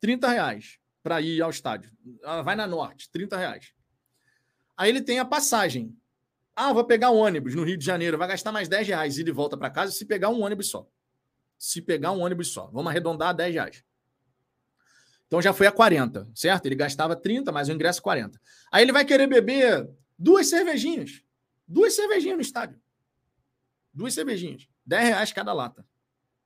30 reais para ir ao estádio. Vai na Norte, 30 reais. Aí ele tem a passagem. Ah, vou pegar um ônibus no Rio de Janeiro, vai gastar mais 10 reais ir e volta para casa se pegar um ônibus só. Se pegar um ônibus só. Vamos arredondar a 10 reais. Então já foi a 40, certo? Ele gastava 30, mais o ingresso 40. Aí ele vai querer beber duas cervejinhas. Duas cervejinhas no estádio. Duas cervejinhas. 10 reais cada lata.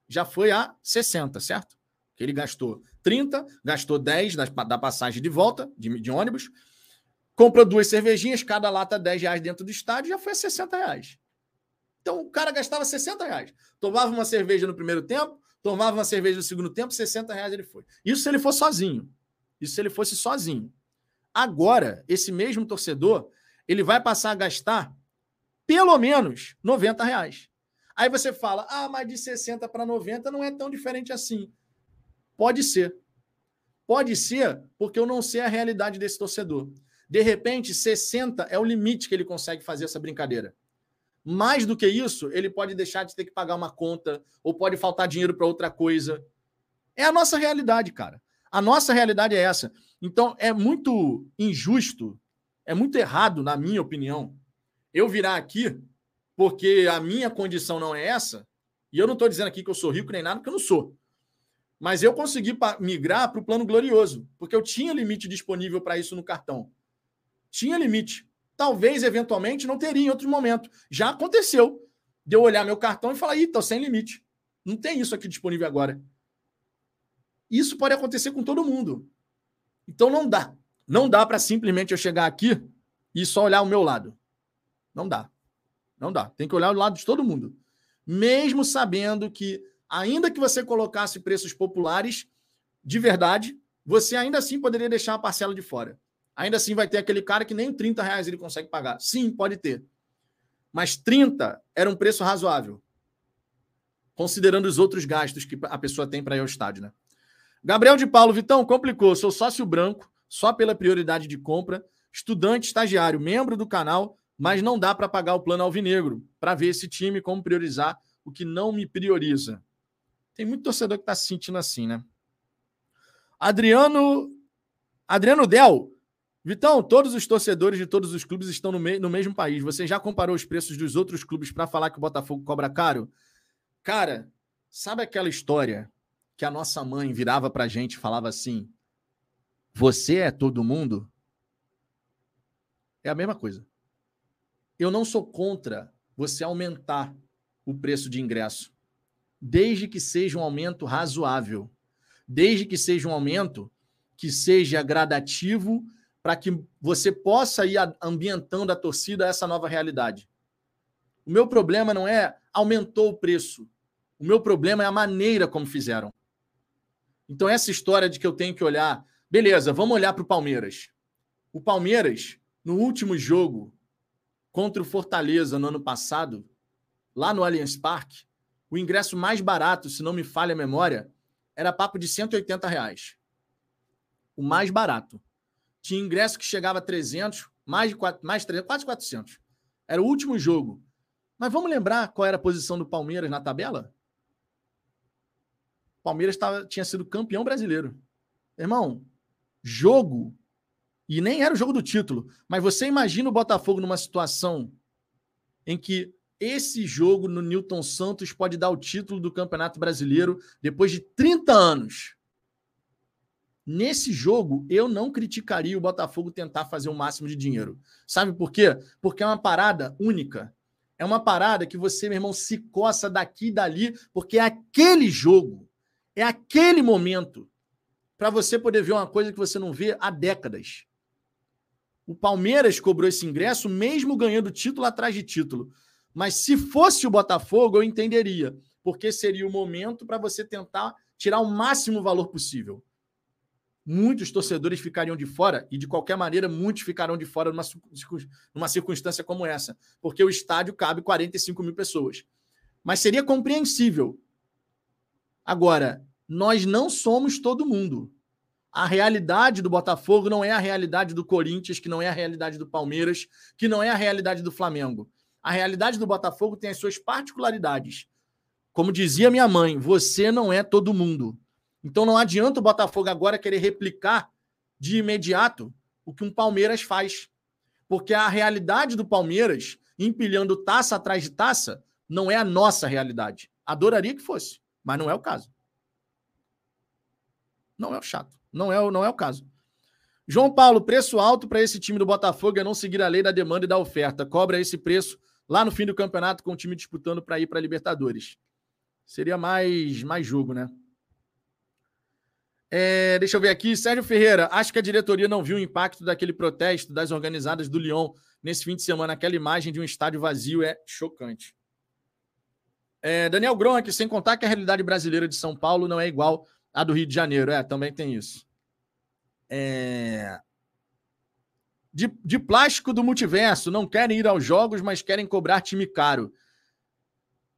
Já foi a 60, certo? Ele gastou 30, gastou 10 da, da passagem de volta de, de, ônibus, comprou duas cervejinhas, cada lata 10 reais dentro do estádio, já foi a 60 reais. Então o cara gastava 60 reais. Tomava uma cerveja no primeiro tempo, tomava uma cerveja no segundo tempo, 60 reais ele foi. Isso se ele for sozinho. Isso se ele fosse sozinho. Agora, esse mesmo torcedor, ele vai passar a gastar pelo menos 90 reais. Aí você fala, ah, mas de 60 para 90 não é tão diferente assim. Pode ser. Pode ser porque eu não sei a realidade desse torcedor. De repente, 60 é o limite que ele consegue fazer essa brincadeira. Mais do que isso, ele pode deixar de ter que pagar uma conta ou pode faltar dinheiro para outra coisa. É a nossa realidade, cara. A nossa realidade é essa. Então, é muito injusto, é muito errado, na minha opinião, eu virar aqui porque a minha condição não é essa, e eu não estou dizendo aqui que eu sou rico nem nada, porque eu não sou. Mas eu consegui migrar para o plano glorioso, porque eu tinha limite disponível para isso no cartão. Tinha limite. Talvez, eventualmente, não teria em outro momento. Já aconteceu de eu olhar meu cartão e falar: ih, tô sem limite. Não tem isso aqui disponível agora. Isso pode acontecer com todo mundo. Então não dá. Não dá para simplesmente eu chegar aqui e só olhar o meu lado. Não dá. Não dá. Tem que olhar o lado de todo mundo. Mesmo sabendo que, ainda que você colocasse preços populares, de verdade, você ainda assim poderia deixar a parcela de fora. Ainda assim vai ter aquele cara que nem 30 reais ele consegue pagar. Sim, pode ter. Mas 30 era um preço razoável. Considerando os outros gastos que a pessoa tem para ir ao estádio, né? Gabriel de Paulo, Vitão, complicou. Sou sócio branco, só pela prioridade de compra, estudante, estagiário, membro do canal, mas não dá para pagar o plano alvinegro para ver esse time como priorizar o que não me prioriza. Tem muito torcedor que está se sentindo assim, né? Adriano Adriano Del, Vitão, todos os torcedores de todos os clubes estão no, me no mesmo país. Você já comparou os preços dos outros clubes para falar que o Botafogo cobra caro? Cara, sabe aquela história que a nossa mãe virava para a gente e falava assim: Você é todo mundo? É a mesma coisa. Eu não sou contra você aumentar o preço de ingresso, desde que seja um aumento razoável, desde que seja um aumento que seja gradativo para que você possa ir ambientando a torcida a essa nova realidade. O meu problema não é aumentou o preço. O meu problema é a maneira como fizeram. Então, essa história de que eu tenho que olhar. Beleza, vamos olhar para o Palmeiras. O Palmeiras, no último jogo contra o Fortaleza no ano passado, lá no Allianz Parque, o ingresso mais barato, se não me falha a memória, era papo de 180 reais. O mais barato. Tinha ingresso que chegava a 300, mais de 4, mais 300, quase 400. Era o último jogo. Mas vamos lembrar qual era a posição do Palmeiras na tabela? Palmeiras tava, tinha sido campeão brasileiro. Irmão, jogo, e nem era o jogo do título, mas você imagina o Botafogo numa situação em que esse jogo no Newton Santos pode dar o título do Campeonato Brasileiro depois de 30 anos. Nesse jogo, eu não criticaria o Botafogo tentar fazer o máximo de dinheiro. Sabe por quê? Porque é uma parada única. É uma parada que você, meu irmão, se coça daqui e dali, porque é aquele jogo. É aquele momento para você poder ver uma coisa que você não vê há décadas. O Palmeiras cobrou esse ingresso mesmo ganhando título atrás de título. Mas se fosse o Botafogo, eu entenderia, porque seria o momento para você tentar tirar o máximo valor possível. Muitos torcedores ficariam de fora, e de qualquer maneira, muitos ficarão de fora numa, numa circunstância como essa, porque o estádio cabe 45 mil pessoas. Mas seria compreensível Agora, nós não somos todo mundo. A realidade do Botafogo não é a realidade do Corinthians, que não é a realidade do Palmeiras, que não é a realidade do Flamengo. A realidade do Botafogo tem as suas particularidades. Como dizia minha mãe, você não é todo mundo. Então não adianta o Botafogo agora querer replicar de imediato o que um Palmeiras faz. Porque a realidade do Palmeiras, empilhando taça atrás de taça, não é a nossa realidade. Adoraria que fosse. Mas não é o caso. Não é o chato. Não é, não é o caso. João Paulo, preço alto para esse time do Botafogo é não seguir a lei da demanda e da oferta. Cobra esse preço lá no fim do campeonato com o time disputando para ir para Libertadores. Seria mais, mais jogo, né? É, deixa eu ver aqui. Sérgio Ferreira, acho que a diretoria não viu o impacto daquele protesto das organizadas do Lyon nesse fim de semana. Aquela imagem de um estádio vazio é chocante. É, Daniel Gronk, sem contar que a realidade brasileira de São Paulo não é igual à do Rio de Janeiro. É, também tem isso. É... De, de plástico do multiverso, não querem ir aos jogos, mas querem cobrar time caro.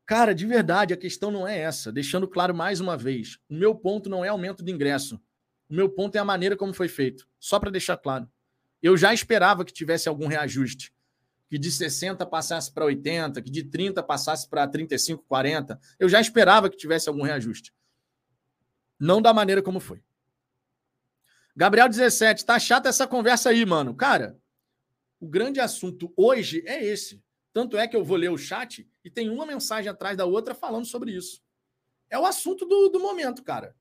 Cara, de verdade, a questão não é essa. Deixando claro mais uma vez, o meu ponto não é aumento de ingresso. O meu ponto é a maneira como foi feito. Só para deixar claro. Eu já esperava que tivesse algum reajuste que de 60 passasse para 80, que de 30 passasse para 35, 40. Eu já esperava que tivesse algum reajuste. Não da maneira como foi. Gabriel 17, tá chata essa conversa aí, mano. Cara, o grande assunto hoje é esse. Tanto é que eu vou ler o chat e tem uma mensagem atrás da outra falando sobre isso. É o assunto do, do momento, cara.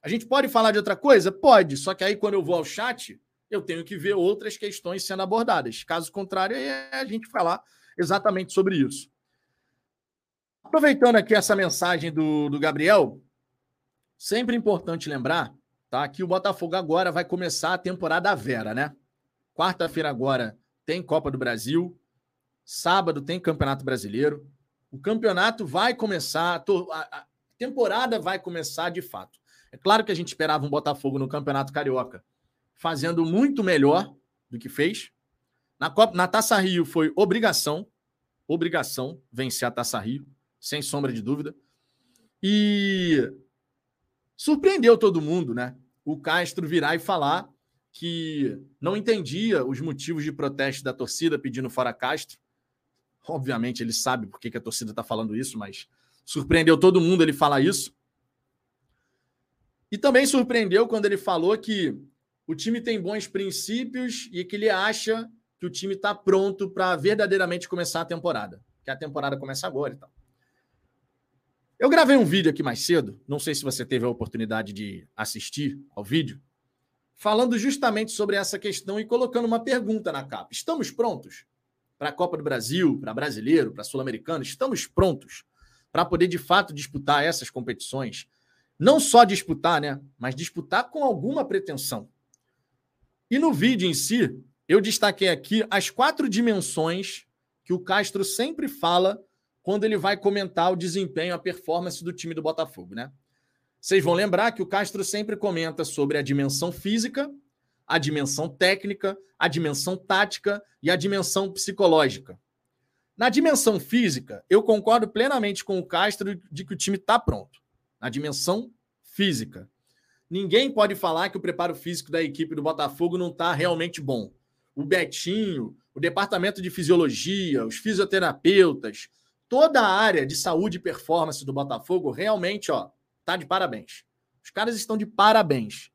A gente pode falar de outra coisa? Pode, só que aí quando eu vou ao chat, eu tenho que ver outras questões sendo abordadas. Caso contrário, é a gente falar exatamente sobre isso. Aproveitando aqui essa mensagem do, do Gabriel, sempre importante lembrar tá, que o Botafogo agora vai começar a temporada Vera, né? Quarta-feira agora tem Copa do Brasil, sábado tem Campeonato Brasileiro. O campeonato vai começar, a temporada vai começar de fato. É claro que a gente esperava um Botafogo no Campeonato Carioca fazendo muito melhor do que fez. Na, Copa, na Taça Rio foi obrigação, obrigação vencer a Taça Rio, sem sombra de dúvida. E surpreendeu todo mundo, né? O Castro virar e falar que não entendia os motivos de protesto da torcida pedindo fora Castro. Obviamente ele sabe por que a torcida está falando isso, mas surpreendeu todo mundo ele falar isso. E também surpreendeu quando ele falou que o time tem bons princípios e que ele acha que o time está pronto para verdadeiramente começar a temporada. Que a temporada começa agora e tal. Eu gravei um vídeo aqui mais cedo, não sei se você teve a oportunidade de assistir ao vídeo, falando justamente sobre essa questão e colocando uma pergunta na capa. Estamos prontos para a Copa do Brasil, para brasileiro, para sul-americano? Estamos prontos para poder de fato disputar essas competições não só disputar, né? Mas disputar com alguma pretensão. E no vídeo em si, eu destaquei aqui as quatro dimensões que o Castro sempre fala quando ele vai comentar o desempenho, a performance do time do Botafogo, né? Vocês vão lembrar que o Castro sempre comenta sobre a dimensão física, a dimensão técnica, a dimensão tática e a dimensão psicológica. Na dimensão física, eu concordo plenamente com o Castro de que o time está pronto na dimensão física. Ninguém pode falar que o preparo físico da equipe do Botafogo não está realmente bom. O Betinho, o departamento de fisiologia, os fisioterapeutas, toda a área de saúde e performance do Botafogo realmente, ó, tá de parabéns. Os caras estão de parabéns.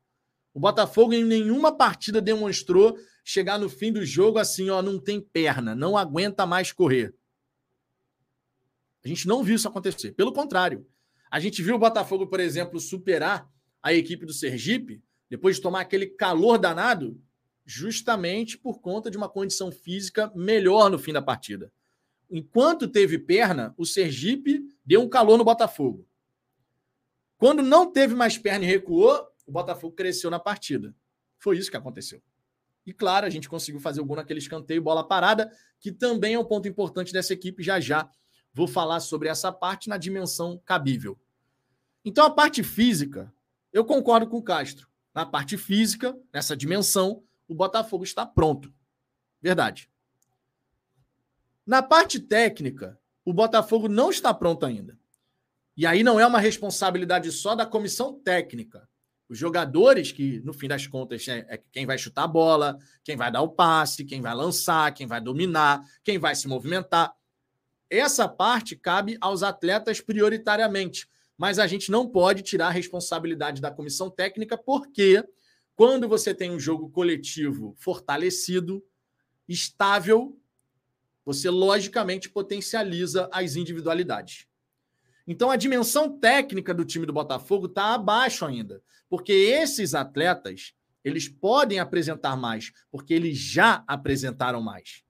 O Botafogo em nenhuma partida demonstrou chegar no fim do jogo assim, ó, não tem perna, não aguenta mais correr. A gente não viu isso acontecer. Pelo contrário, a gente viu o Botafogo, por exemplo, superar a equipe do Sergipe, depois de tomar aquele calor danado, justamente por conta de uma condição física melhor no fim da partida. Enquanto teve perna, o Sergipe deu um calor no Botafogo. Quando não teve mais perna e recuou, o Botafogo cresceu na partida. Foi isso que aconteceu. E claro, a gente conseguiu fazer o gol naquele escanteio, bola parada, que também é um ponto importante dessa equipe. Já já vou falar sobre essa parte na dimensão cabível. Então, a parte física, eu concordo com o Castro. Na parte física, nessa dimensão, o Botafogo está pronto. Verdade. Na parte técnica, o Botafogo não está pronto ainda. E aí não é uma responsabilidade só da comissão técnica. Os jogadores, que no fim das contas é, é quem vai chutar a bola, quem vai dar o passe, quem vai lançar, quem vai dominar, quem vai se movimentar. Essa parte cabe aos atletas prioritariamente mas a gente não pode tirar a responsabilidade da comissão técnica, porque quando você tem um jogo coletivo fortalecido, estável, você logicamente potencializa as individualidades. Então a dimensão técnica do time do Botafogo está abaixo ainda, porque esses atletas eles podem apresentar mais, porque eles já apresentaram mais.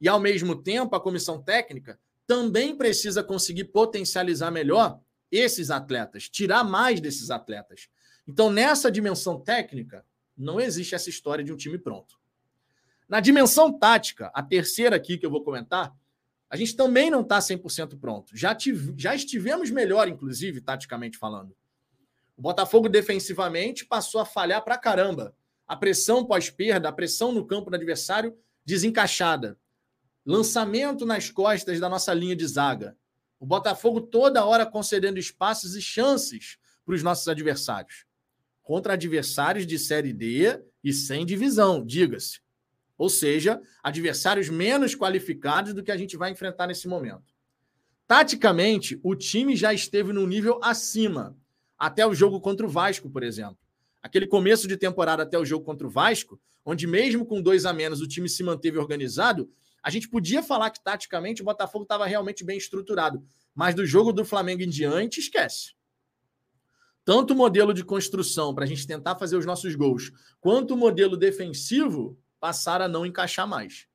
E ao mesmo tempo a comissão técnica também precisa conseguir potencializar melhor esses atletas, tirar mais desses atletas. Então, nessa dimensão técnica, não existe essa história de um time pronto. Na dimensão tática, a terceira aqui que eu vou comentar, a gente também não está 100% pronto. Já, tive, já estivemos melhor, inclusive, taticamente falando. O Botafogo defensivamente passou a falhar para caramba. A pressão pós-perda, a pressão no campo do adversário desencaixada. Lançamento nas costas da nossa linha de zaga. O Botafogo toda hora concedendo espaços e chances para os nossos adversários. Contra adversários de Série D e sem divisão, diga-se. Ou seja, adversários menos qualificados do que a gente vai enfrentar nesse momento. Taticamente, o time já esteve num nível acima, até o jogo contra o Vasco, por exemplo. Aquele começo de temporada até o jogo contra o Vasco, onde mesmo com dois a menos o time se manteve organizado, a gente podia falar que taticamente o Botafogo estava realmente bem estruturado, mas do jogo do Flamengo em diante, esquece. tanto o modelo de construção para a gente tentar fazer os nossos gols, quanto o modelo defensivo passaram a não encaixar mais.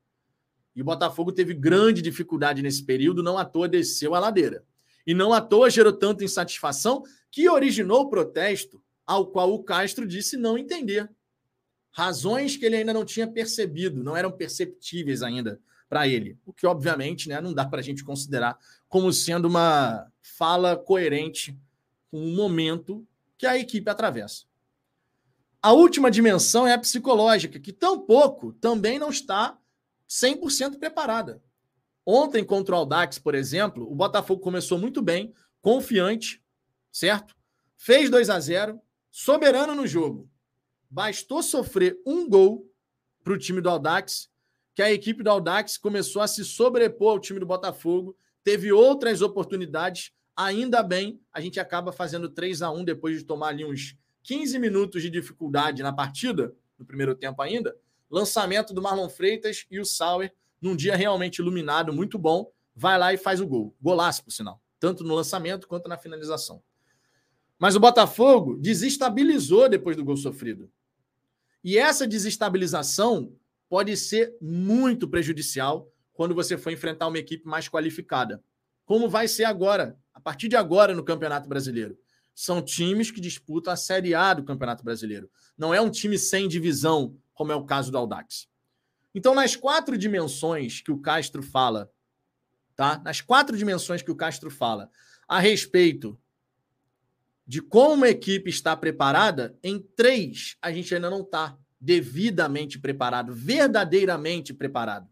E o Botafogo teve grande dificuldade nesse período, não à toa desceu a ladeira. E não à toa gerou tanta insatisfação que originou o protesto, ao qual o Castro disse não entender. Razões que ele ainda não tinha percebido, não eram perceptíveis ainda para ele. O que, obviamente, né, não dá para a gente considerar como sendo uma fala coerente com o momento que a equipe atravessa. A última dimensão é a psicológica, que tampouco também não está 100% preparada. Ontem, contra o Aldax, por exemplo, o Botafogo começou muito bem, confiante, certo? Fez 2 a 0 soberano no jogo. Bastou sofrer um gol para o time do Aldax, que a equipe do Aldax começou a se sobrepor ao time do Botafogo, teve outras oportunidades. Ainda bem, a gente acaba fazendo 3 a 1 depois de tomar ali uns 15 minutos de dificuldade na partida, no primeiro tempo ainda. Lançamento do Marlon Freitas e o Sauer, num dia realmente iluminado, muito bom, vai lá e faz o gol. Golaço, por sinal. Tanto no lançamento quanto na finalização. Mas o Botafogo desestabilizou depois do gol sofrido. E essa desestabilização pode ser muito prejudicial quando você for enfrentar uma equipe mais qualificada. Como vai ser agora, a partir de agora no Campeonato Brasileiro. São times que disputam a Série A do Campeonato Brasileiro. Não é um time sem divisão como é o caso do Audax. Então, nas quatro dimensões que o Castro fala, tá? Nas quatro dimensões que o Castro fala a respeito de como a equipe está preparada, em três a gente ainda não está devidamente preparado, verdadeiramente preparado.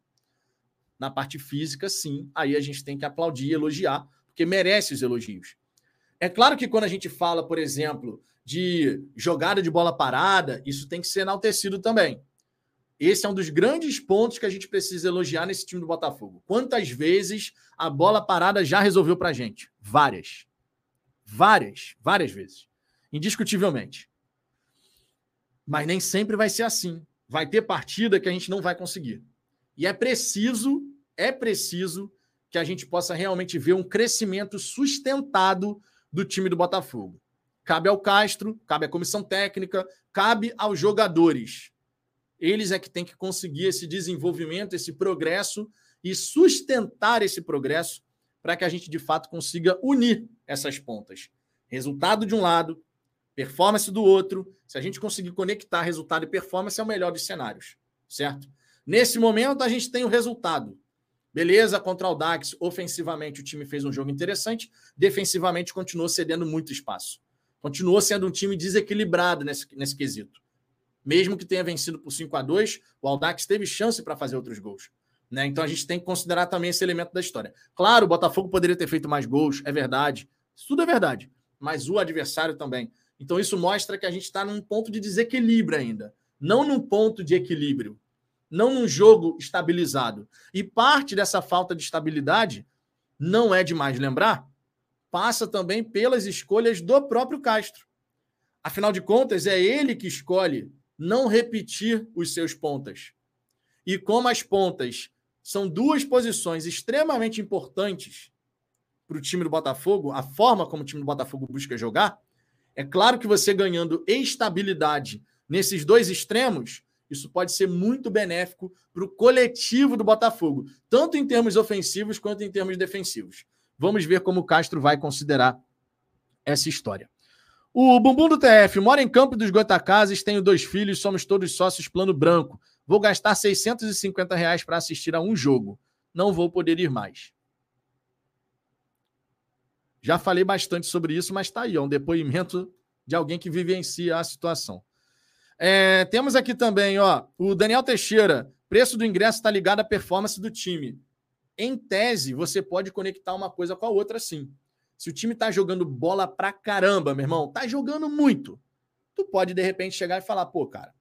Na parte física, sim, aí a gente tem que aplaudir e elogiar, porque merece os elogios. É claro que quando a gente fala, por exemplo, de jogada de bola parada, isso tem que ser enaltecido também. Esse é um dos grandes pontos que a gente precisa elogiar nesse time do Botafogo. Quantas vezes a bola parada já resolveu para a gente? Várias. Várias, várias vezes. Indiscutivelmente. Mas nem sempre vai ser assim. Vai ter partida que a gente não vai conseguir. E é preciso, é preciso que a gente possa realmente ver um crescimento sustentado do time do Botafogo. Cabe ao Castro, cabe à comissão técnica, cabe aos jogadores. Eles é que têm que conseguir esse desenvolvimento, esse progresso e sustentar esse progresso para que a gente de fato consiga unir essas pontas. Resultado de um lado, performance do outro. Se a gente conseguir conectar resultado e performance, é o melhor dos cenários, certo? Nesse momento, a gente tem o resultado. Beleza, contra o Dax, ofensivamente o time fez um jogo interessante, defensivamente continuou cedendo muito espaço. Continuou sendo um time desequilibrado nesse, nesse quesito. Mesmo que tenha vencido por 5 a 2 o Aldax teve chance para fazer outros gols. Né? Então a gente tem que considerar também esse elemento da história. Claro, o Botafogo poderia ter feito mais gols, é verdade. Isso tudo é verdade. Mas o adversário também. Então isso mostra que a gente está num ponto de desequilíbrio ainda. Não num ponto de equilíbrio. Não num jogo estabilizado. E parte dessa falta de estabilidade, não é demais lembrar, passa também pelas escolhas do próprio Castro. Afinal de contas, é ele que escolhe não repetir os seus pontas. E como as pontas são duas posições extremamente importantes para o time do Botafogo, a forma como o time do Botafogo busca jogar, é claro que você ganhando estabilidade nesses dois extremos, isso pode ser muito benéfico para o coletivo do Botafogo, tanto em termos ofensivos quanto em termos defensivos. Vamos ver como o Castro vai considerar essa história. O Bumbum do TF mora em Campo dos Goitacazes, tenho dois filhos, somos todos sócios plano branco. Vou gastar 650 reais para assistir a um jogo. Não vou poder ir mais. Já falei bastante sobre isso, mas está aí, é um depoimento de alguém que vivencia a situação. É, temos aqui também, ó, o Daniel Teixeira. Preço do ingresso está ligado à performance do time em tese, você pode conectar uma coisa com a outra sim. Se o time tá jogando bola pra caramba, meu irmão, tá jogando muito. Tu pode, de repente, chegar e falar, pô, cara,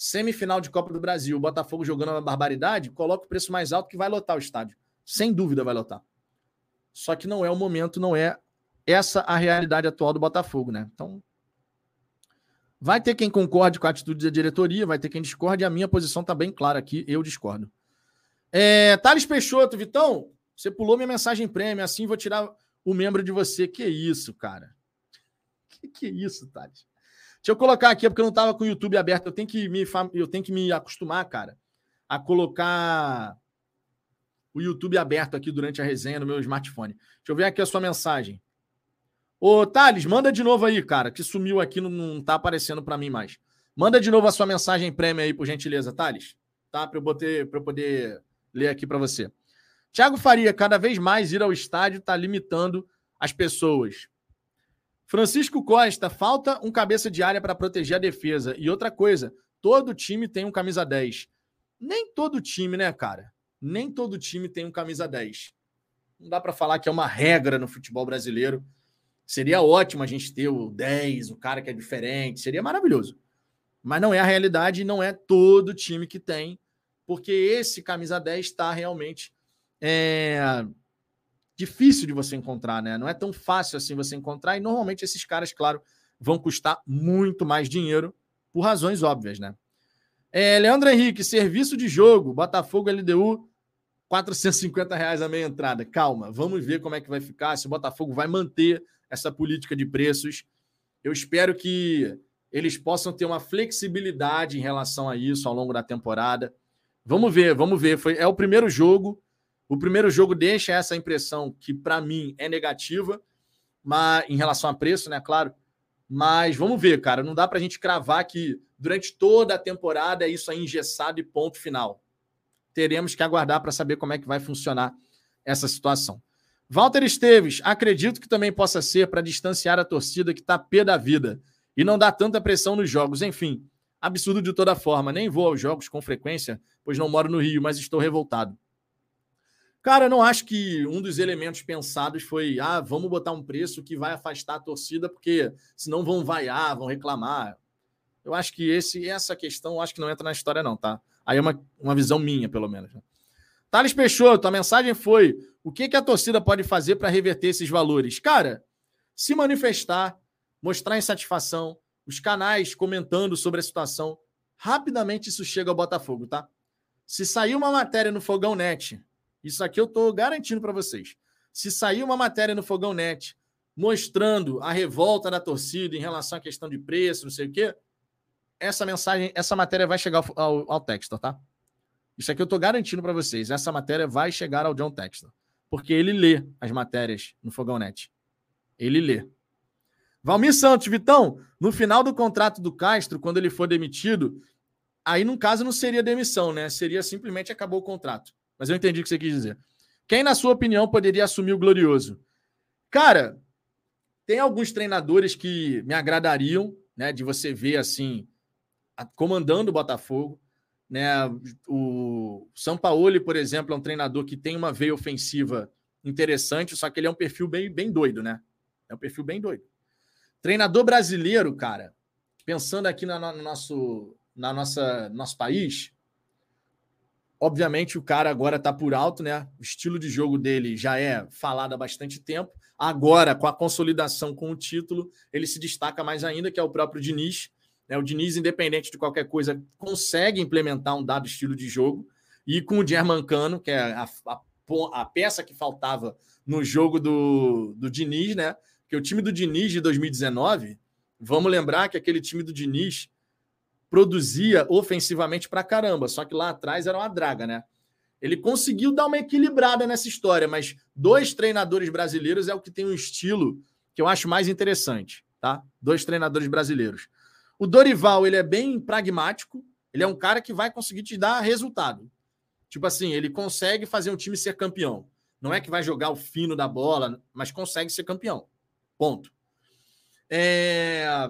semifinal de Copa do Brasil, o Botafogo jogando uma barbaridade, coloca o preço mais alto que vai lotar o estádio. Sem dúvida vai lotar. Só que não é o momento, não é essa a realidade atual do Botafogo, né? Então, vai ter quem concorde com a atitude da diretoria, vai ter quem discorde, e a minha posição tá bem clara aqui, eu discordo. É, Thales Peixoto, Vitão, você pulou minha mensagem prêmio, assim vou tirar o membro de você. Que isso, cara? que, que é isso, Thales? Deixa eu colocar aqui, porque eu não estava com o YouTube aberto. Eu tenho que me, eu tenho que me acostumar, cara, a colocar o YouTube aberto aqui durante a resenha no meu smartphone. Deixa eu ver aqui a sua mensagem. Ô, Thales, manda de novo aí, cara, que sumiu aqui, não, não tá aparecendo para mim mais. Manda de novo a sua mensagem prêmio aí, por gentileza, Thales. Tá? Para eu, poder, eu poder ler aqui para você. Tiago Faria, cada vez mais ir ao estádio está limitando as pessoas. Francisco Costa, falta um cabeça de área para proteger a defesa. E outra coisa, todo time tem um camisa 10. Nem todo time, né, cara? Nem todo time tem um camisa 10. Não dá para falar que é uma regra no futebol brasileiro. Seria ótimo a gente ter o 10, o cara que é diferente, seria maravilhoso. Mas não é a realidade, não é todo time que tem, porque esse camisa 10 está realmente é, difícil de você encontrar, né? Não é tão fácil assim você encontrar, e normalmente esses caras, claro, vão custar muito mais dinheiro, por razões óbvias, né? É, Leandro Henrique, serviço de jogo, Botafogo LDU, 450 reais a meia entrada. Calma, vamos ver como é que vai ficar, se o Botafogo vai manter essa política de preços. Eu espero que eles possam ter uma flexibilidade em relação a isso ao longo da temporada. Vamos ver, vamos ver. Foi, é o primeiro jogo. O primeiro jogo deixa essa impressão que, para mim, é negativa, mas em relação a preço, né? Claro. Mas vamos ver, cara. Não dá para a gente cravar que durante toda a temporada é isso aí engessado e ponto final. Teremos que aguardar para saber como é que vai funcionar essa situação. Walter Esteves, acredito que também possa ser para distanciar a torcida que está pé da vida e não dar tanta pressão nos jogos. Enfim, absurdo de toda forma. Nem vou aos jogos com frequência, pois não moro no Rio, mas estou revoltado. Cara, não acho que um dos elementos pensados foi, ah, vamos botar um preço que vai afastar a torcida, porque senão vão vaiar, vão reclamar. Eu acho que esse, essa questão, acho que não entra na história, não, tá? Aí é uma, uma visão minha, pelo menos. Né? Thales Peixoto, a mensagem foi: o que, que a torcida pode fazer para reverter esses valores? Cara, se manifestar, mostrar insatisfação, os canais comentando sobre a situação. Rapidamente isso chega ao Botafogo, tá? Se sair uma matéria no Fogão Net, isso aqui eu estou garantindo para vocês. Se sair uma matéria no Fogão Net mostrando a revolta da torcida em relação à questão de preço, não sei o quê, essa mensagem, essa matéria vai chegar ao, ao, ao Textor, tá? Isso aqui eu estou garantindo para vocês. Essa matéria vai chegar ao John Textor. Porque ele lê as matérias no Fogão Net. Ele lê. Valmir Santos, Vitão, no final do contrato do Castro, quando ele for demitido, aí no caso não seria demissão, né? Seria simplesmente acabou o contrato. Mas eu entendi o que você quis dizer. Quem, na sua opinião, poderia assumir o glorioso? Cara, tem alguns treinadores que me agradariam, né? De você ver assim, comandando o Botafogo. Né? O São Paulo, por exemplo, é um treinador que tem uma veia ofensiva interessante, só que ele é um perfil bem, bem doido, né? É um perfil bem doido. Treinador brasileiro, cara, pensando aqui no nosso, na nossa nosso país, obviamente o cara agora tá por alto, né? O estilo de jogo dele já é falado há bastante tempo. Agora, com a consolidação com o título, ele se destaca mais ainda, que é o próprio Diniz. Né? O Diniz, independente de qualquer coisa, consegue implementar um dado estilo de jogo. E com o Germancano, que é a, a, a peça que faltava no jogo do, do Diniz, né? Porque o time do Diniz de 2019, vamos lembrar que aquele time do Diniz produzia ofensivamente pra caramba, só que lá atrás era uma draga, né? Ele conseguiu dar uma equilibrada nessa história, mas dois treinadores brasileiros é o que tem um estilo que eu acho mais interessante, tá? Dois treinadores brasileiros. O Dorival, ele é bem pragmático, ele é um cara que vai conseguir te dar resultado. Tipo assim, ele consegue fazer um time ser campeão. Não é que vai jogar o fino da bola, mas consegue ser campeão. Ponto. É...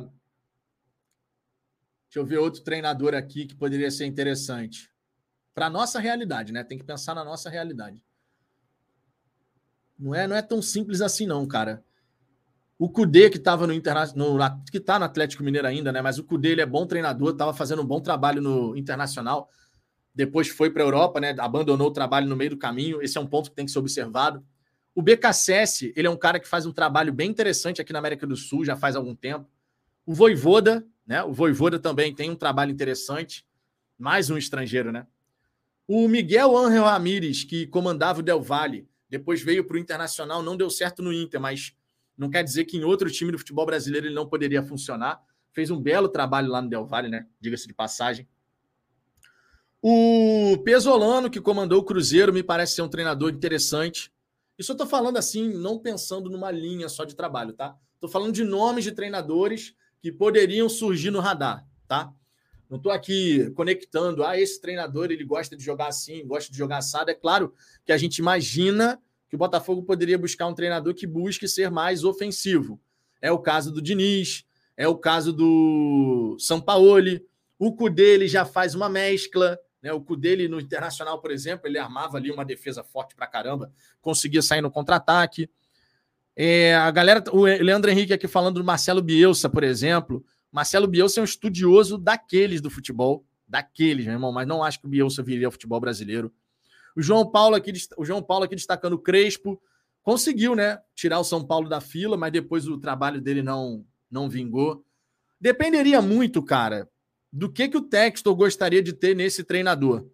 Deixa eu ver outro treinador aqui que poderia ser interessante. Para a nossa realidade, né? Tem que pensar na nossa realidade. Não é, não é tão simples assim, não, cara. O Cudê, que estava no Internacional, que está no Atlético Mineiro ainda, né? Mas o Cudê ele é bom treinador, estava fazendo um bom trabalho no Internacional. Depois foi para a Europa, né? Abandonou o trabalho no meio do caminho. Esse é um ponto que tem que ser observado. O BKSS, ele é um cara que faz um trabalho bem interessante aqui na América do Sul, já faz algum tempo. O Voivoda, né? O Voivoda também tem um trabalho interessante. Mais um estrangeiro, né? O Miguel Ángel Ramírez, que comandava o Del Valle, depois veio para o Internacional, não deu certo no Inter, mas Não quer dizer que em outro time do futebol brasileiro ele não poderia funcionar. Fez um belo trabalho lá no Del Valle, né? Diga-se de passagem. O Pesolano, que comandou o Cruzeiro, me parece ser um treinador interessante. Isso eu tô falando assim, não pensando numa linha só de trabalho, tá? Tô falando de nomes de treinadores que poderiam surgir no radar, tá? Não estou aqui conectando, ah, esse treinador ele gosta de jogar assim, gosta de jogar assado. É claro que a gente imagina que o Botafogo poderia buscar um treinador que busque ser mais ofensivo. É o caso do Diniz, é o caso do Sampaoli. O Cudê ele já faz uma mescla, né? O Cudê no Internacional, por exemplo, ele armava ali uma defesa forte pra caramba, conseguia sair no contra-ataque. É, a galera, o Leandro Henrique aqui falando do Marcelo Bielsa, por exemplo. Marcelo Bielsa é um estudioso daqueles do futebol, daqueles, meu irmão, mas não acho que o Bielsa viria ao futebol brasileiro. O João Paulo aqui, o João Paulo aqui destacando o Crespo, conseguiu, né, tirar o São Paulo da fila, mas depois o trabalho dele não não vingou. Dependeria muito, cara, do que que o Textor gostaria de ter nesse treinador.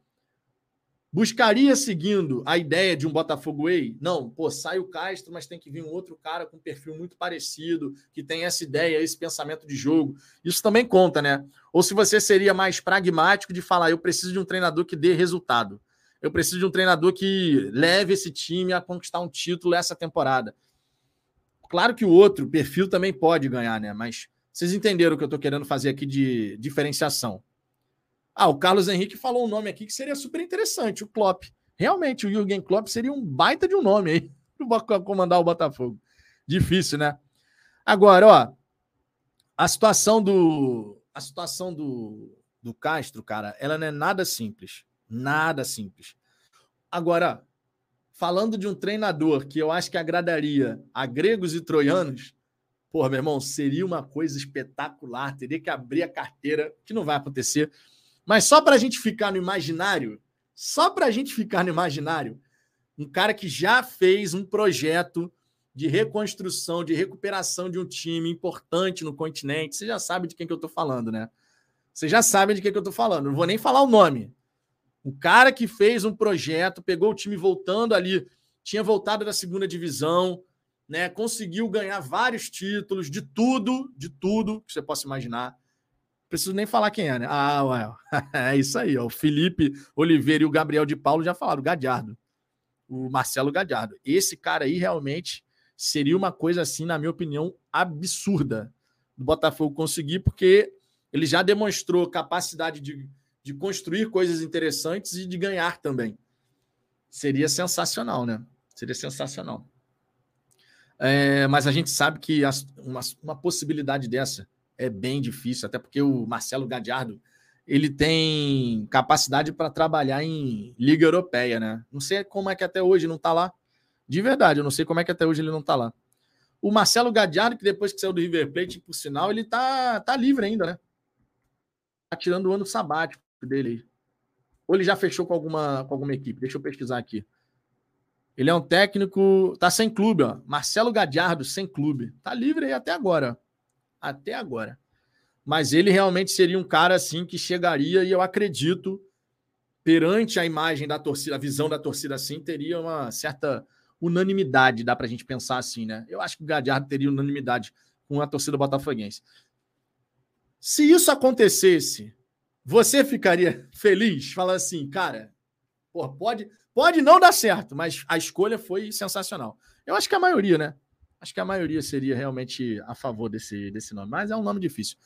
Buscaria seguindo a ideia de um Botafogo Way? Não, pô, sai o Castro, mas tem que vir um outro cara com um perfil muito parecido, que tem essa ideia, esse pensamento de jogo. Isso também conta, né? Ou se você seria mais pragmático de falar, eu preciso de um treinador que dê resultado. Eu preciso de um treinador que leve esse time a conquistar um título essa temporada. Claro que o outro perfil também pode ganhar, né? Mas vocês entenderam o que eu estou querendo fazer aqui de diferenciação. Ah, o Carlos Henrique falou um nome aqui que seria super interessante, o Klopp. Realmente, o Jürgen Klopp seria um baita de um nome aí [LAUGHS] para comandar o Botafogo. Difícil, né? Agora, ó, a situação do a situação do, do Castro, cara, ela não é nada simples, nada simples. Agora, falando de um treinador que eu acho que agradaria a gregos e troianos, porra, meu irmão, seria uma coisa espetacular, teria que abrir a carteira, que não vai acontecer. Mas só para a gente ficar no imaginário, só para a gente ficar no imaginário, um cara que já fez um projeto de reconstrução, de recuperação de um time importante no continente. Você já sabe de quem que eu estou falando, né? Você já sabe de quem que eu estou falando. Não vou nem falar o nome. Um cara que fez um projeto, pegou o time voltando ali, tinha voltado da segunda divisão, né? Conseguiu ganhar vários títulos, de tudo, de tudo que você possa imaginar preciso nem falar quem é, né? Ah, ué, [LAUGHS] é isso aí, ó. O Felipe Oliveira e o Gabriel de Paulo já falaram, o Gadiardo. O Marcelo Gadiardo. Esse cara aí realmente seria uma coisa assim, na minha opinião, absurda do Botafogo conseguir, porque ele já demonstrou capacidade de, de construir coisas interessantes e de ganhar também. Seria sensacional, né? Seria sensacional. É, mas a gente sabe que as, uma, uma possibilidade dessa é bem difícil, até porque o Marcelo Gadiardo ele tem capacidade para trabalhar em Liga Europeia, né? Não sei como é que até hoje não está lá. De verdade, eu não sei como é que até hoje ele não está lá. O Marcelo Gadiardo, que depois que saiu do River Plate, por sinal, ele tá, tá livre ainda, né? Tá tirando o ano sabático dele. Ou ele já fechou com alguma, com alguma equipe? Deixa eu pesquisar aqui. Ele é um técnico, tá sem clube, ó. Marcelo Gadiardo, sem clube. Tá livre aí até agora até agora. Mas ele realmente seria um cara assim que chegaria e eu acredito perante a imagem da torcida, a visão da torcida assim, teria uma certa unanimidade, dá para a gente pensar assim, né? Eu acho que o Gadiardo teria unanimidade com a torcida botafoguense. Se isso acontecesse, você ficaria [LAUGHS] feliz? Fala assim, cara, pô, pode, pode não dar certo, mas a escolha foi sensacional. Eu acho que a maioria, né? Acho que a maioria seria realmente a favor desse, desse nome, mas é um nome difícil.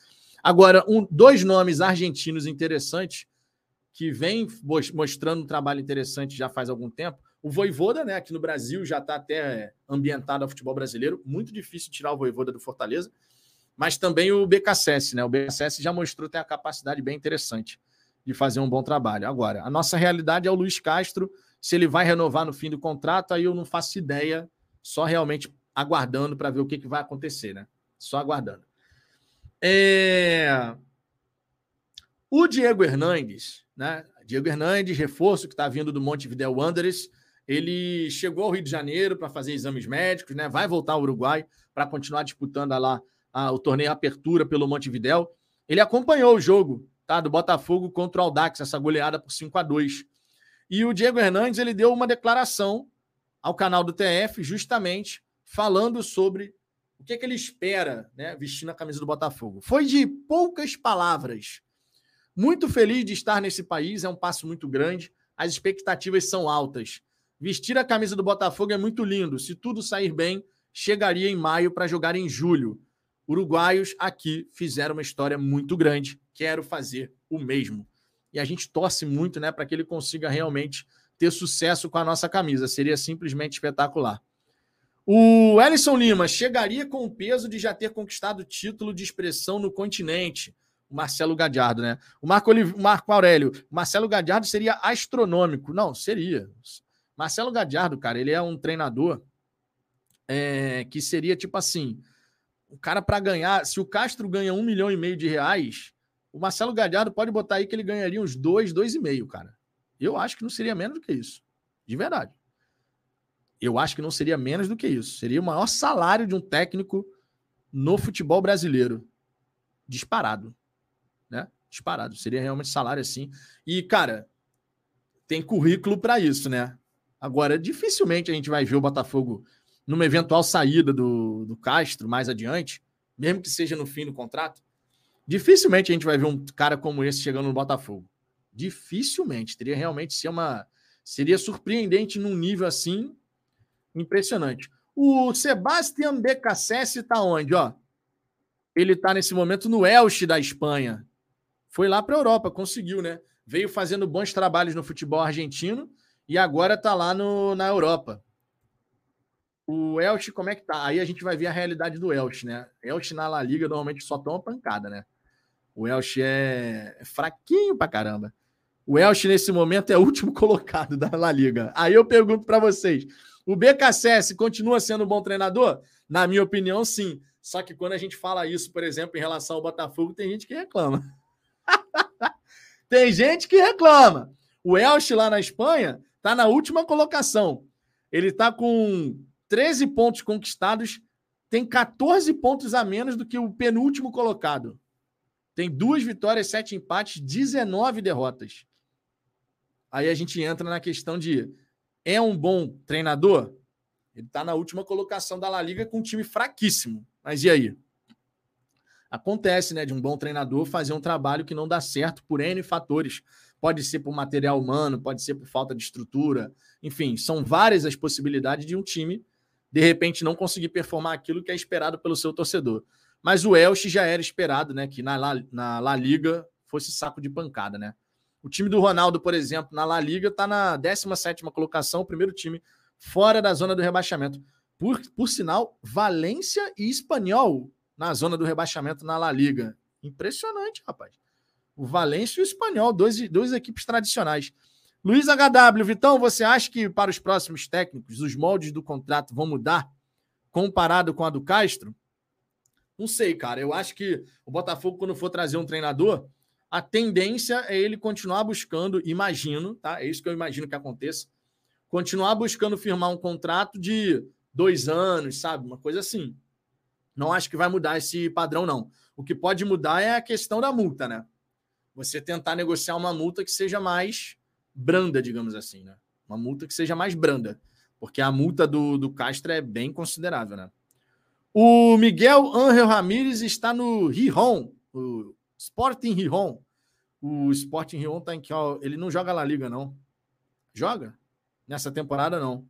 Agora, um, dois nomes argentinos interessantes que vem mostrando um trabalho interessante já faz algum tempo. O Voivoda, né, aqui no Brasil, já está até ambientado ao futebol brasileiro. Muito difícil tirar o Voivoda do Fortaleza. Mas também o BKSS, né? O BKSS já mostrou ter a capacidade bem interessante de fazer um bom trabalho. Agora, a nossa realidade é o Luiz Castro. Se ele vai renovar no fim do contrato, aí eu não faço ideia. Só realmente aguardando para ver o que, que vai acontecer, né? Só aguardando. É... O Diego Hernandes, né? Diego Hernandes, reforço que está vindo do Montevideo Wanderers, ele chegou ao Rio de Janeiro para fazer exames médicos, né? Vai voltar ao Uruguai para continuar disputando lá a, o torneio Apertura pelo Montevideo. Ele acompanhou o jogo, tá? Do Botafogo contra o Aldax, essa goleada por 5 a 2. E o Diego Hernandes, ele deu uma declaração ao canal do TF justamente falando sobre o que, é que ele espera, né, vestindo a camisa do Botafogo. Foi de poucas palavras. Muito feliz de estar nesse país, é um passo muito grande, as expectativas são altas. Vestir a camisa do Botafogo é muito lindo. Se tudo sair bem, chegaria em maio para jogar em julho. Uruguaios aqui fizeram uma história muito grande. Quero fazer o mesmo. E a gente torce muito né, para que ele consiga realmente ter sucesso com a nossa camisa. Seria simplesmente espetacular. O Ellison Lima chegaria com o peso de já ter conquistado o título de expressão no continente. O Marcelo Gadiardo, né? O Marco. Marco Aurélio. Marcelo Gadiardo seria astronômico. Não, seria. Marcelo Gadiardo, cara, ele é um treinador é, que seria tipo assim: o cara para ganhar, se o Castro ganha um milhão e meio de reais, o Marcelo Gadiardo pode botar aí que ele ganharia uns dois, dois e meio, cara. Eu acho que não seria menos do que isso. De verdade. Eu acho que não seria menos do que isso. Seria o maior salário de um técnico no futebol brasileiro. Disparado. Né? Disparado. Seria realmente salário assim. E, cara, tem currículo para isso, né? Agora, dificilmente a gente vai ver o Botafogo numa eventual saída do, do Castro mais adiante, mesmo que seja no fim do contrato. Dificilmente a gente vai ver um cara como esse chegando no Botafogo. Dificilmente. Teria realmente ser uma. Seria surpreendente num nível assim impressionante. O Sebastian BKSS está onde? Ó? Ele está nesse momento no Elche da Espanha. Foi lá para a Europa, conseguiu, né? Veio fazendo bons trabalhos no futebol argentino e agora está lá no, na Europa. O Elche, como é que tá? Aí a gente vai ver a realidade do Elche, né? Elche na La Liga normalmente só toma pancada, né? O Elche é fraquinho pra caramba. O Elche, nesse momento, é o último [LAUGHS] colocado da La Liga. Aí eu pergunto para vocês: o BKSS continua sendo um bom treinador? Na minha opinião, sim. Só que quando a gente fala isso, por exemplo, em relação ao Botafogo, tem gente que reclama. [LAUGHS] tem gente que reclama. O Elche lá na Espanha tá na última colocação. Ele tá com 13 pontos conquistados, tem 14 pontos a menos do que o penúltimo colocado. Tem duas vitórias, sete empates, 19 derrotas. Aí a gente entra na questão de é um bom treinador? Ele está na última colocação da La Liga com um time fraquíssimo. Mas e aí? Acontece, né, de um bom treinador fazer um trabalho que não dá certo por N fatores. Pode ser por material humano, pode ser por falta de estrutura. Enfim, são várias as possibilidades de um time de repente não conseguir performar aquilo que é esperado pelo seu torcedor. Mas o Elche já era esperado, né? Que na La, na La Liga fosse saco de pancada, né? O time do Ronaldo, por exemplo, na La Liga está na 17 colocação, o primeiro time fora da zona do rebaixamento. Por, por sinal, Valência e Espanhol na zona do rebaixamento na La Liga. Impressionante, rapaz. O Valência e o Espanhol, dois, dois equipes tradicionais. Luiz HW, Vitão, você acha que para os próximos técnicos os moldes do contrato vão mudar comparado com a do Castro? Não sei, cara. Eu acho que o Botafogo, quando for trazer um treinador, a tendência é ele continuar buscando, imagino, tá? É isso que eu imagino que aconteça. Continuar buscando firmar um contrato de dois anos, sabe? Uma coisa assim. Não acho que vai mudar esse padrão, não. O que pode mudar é a questão da multa, né? Você tentar negociar uma multa que seja mais branda, digamos assim, né? Uma multa que seja mais branda, porque a multa do, do Castro é bem considerável, né? O Miguel Angel Ramírez está no Rijon, o Sporting Rijon. O Sporting Rijon tá em que ele não joga na liga não. Joga? Nessa temporada não.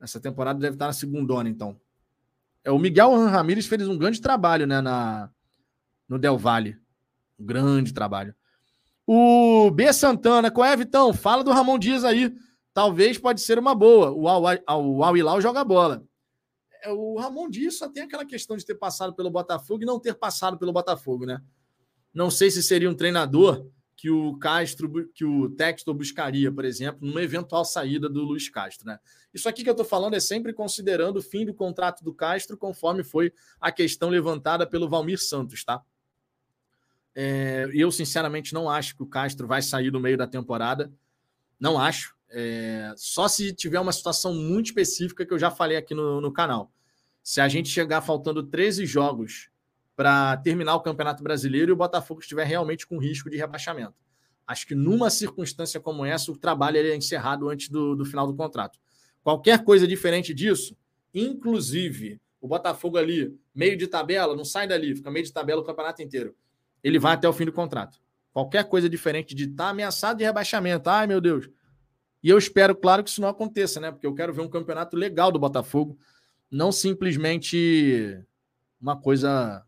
Nessa temporada deve estar na segunda então. É o Miguel Ramírez fez um grande trabalho, né, na no Del Valle. Um grande trabalho. O B Santana, qual é, Vitão? Fala do Ramon Dias aí. Talvez pode ser uma boa. O Al Hilal joga bola. É, o Ramon Dias só tem aquela questão de ter passado pelo Botafogo e não ter passado pelo Botafogo, né? Não sei se seria um treinador que o Castro, que o Textor buscaria, por exemplo, numa eventual saída do Luiz Castro, né? Isso aqui que eu estou falando é sempre considerando o fim do contrato do Castro, conforme foi a questão levantada pelo Valmir Santos, tá? É, eu, sinceramente, não acho que o Castro vai sair no meio da temporada. Não acho. É, só se tiver uma situação muito específica que eu já falei aqui no, no canal. Se a gente chegar faltando 13 jogos para terminar o Campeonato Brasileiro e o Botafogo estiver realmente com risco de rebaixamento. Acho que numa circunstância como essa, o trabalho é encerrado antes do, do final do contrato. Qualquer coisa diferente disso, inclusive o Botafogo ali, meio de tabela, não sai dali, fica meio de tabela o campeonato inteiro. Ele vai até o fim do contrato. Qualquer coisa diferente de estar tá ameaçado de rebaixamento. Ai, meu Deus. E eu espero, claro, que isso não aconteça, né? Porque eu quero ver um campeonato legal do Botafogo, não simplesmente uma coisa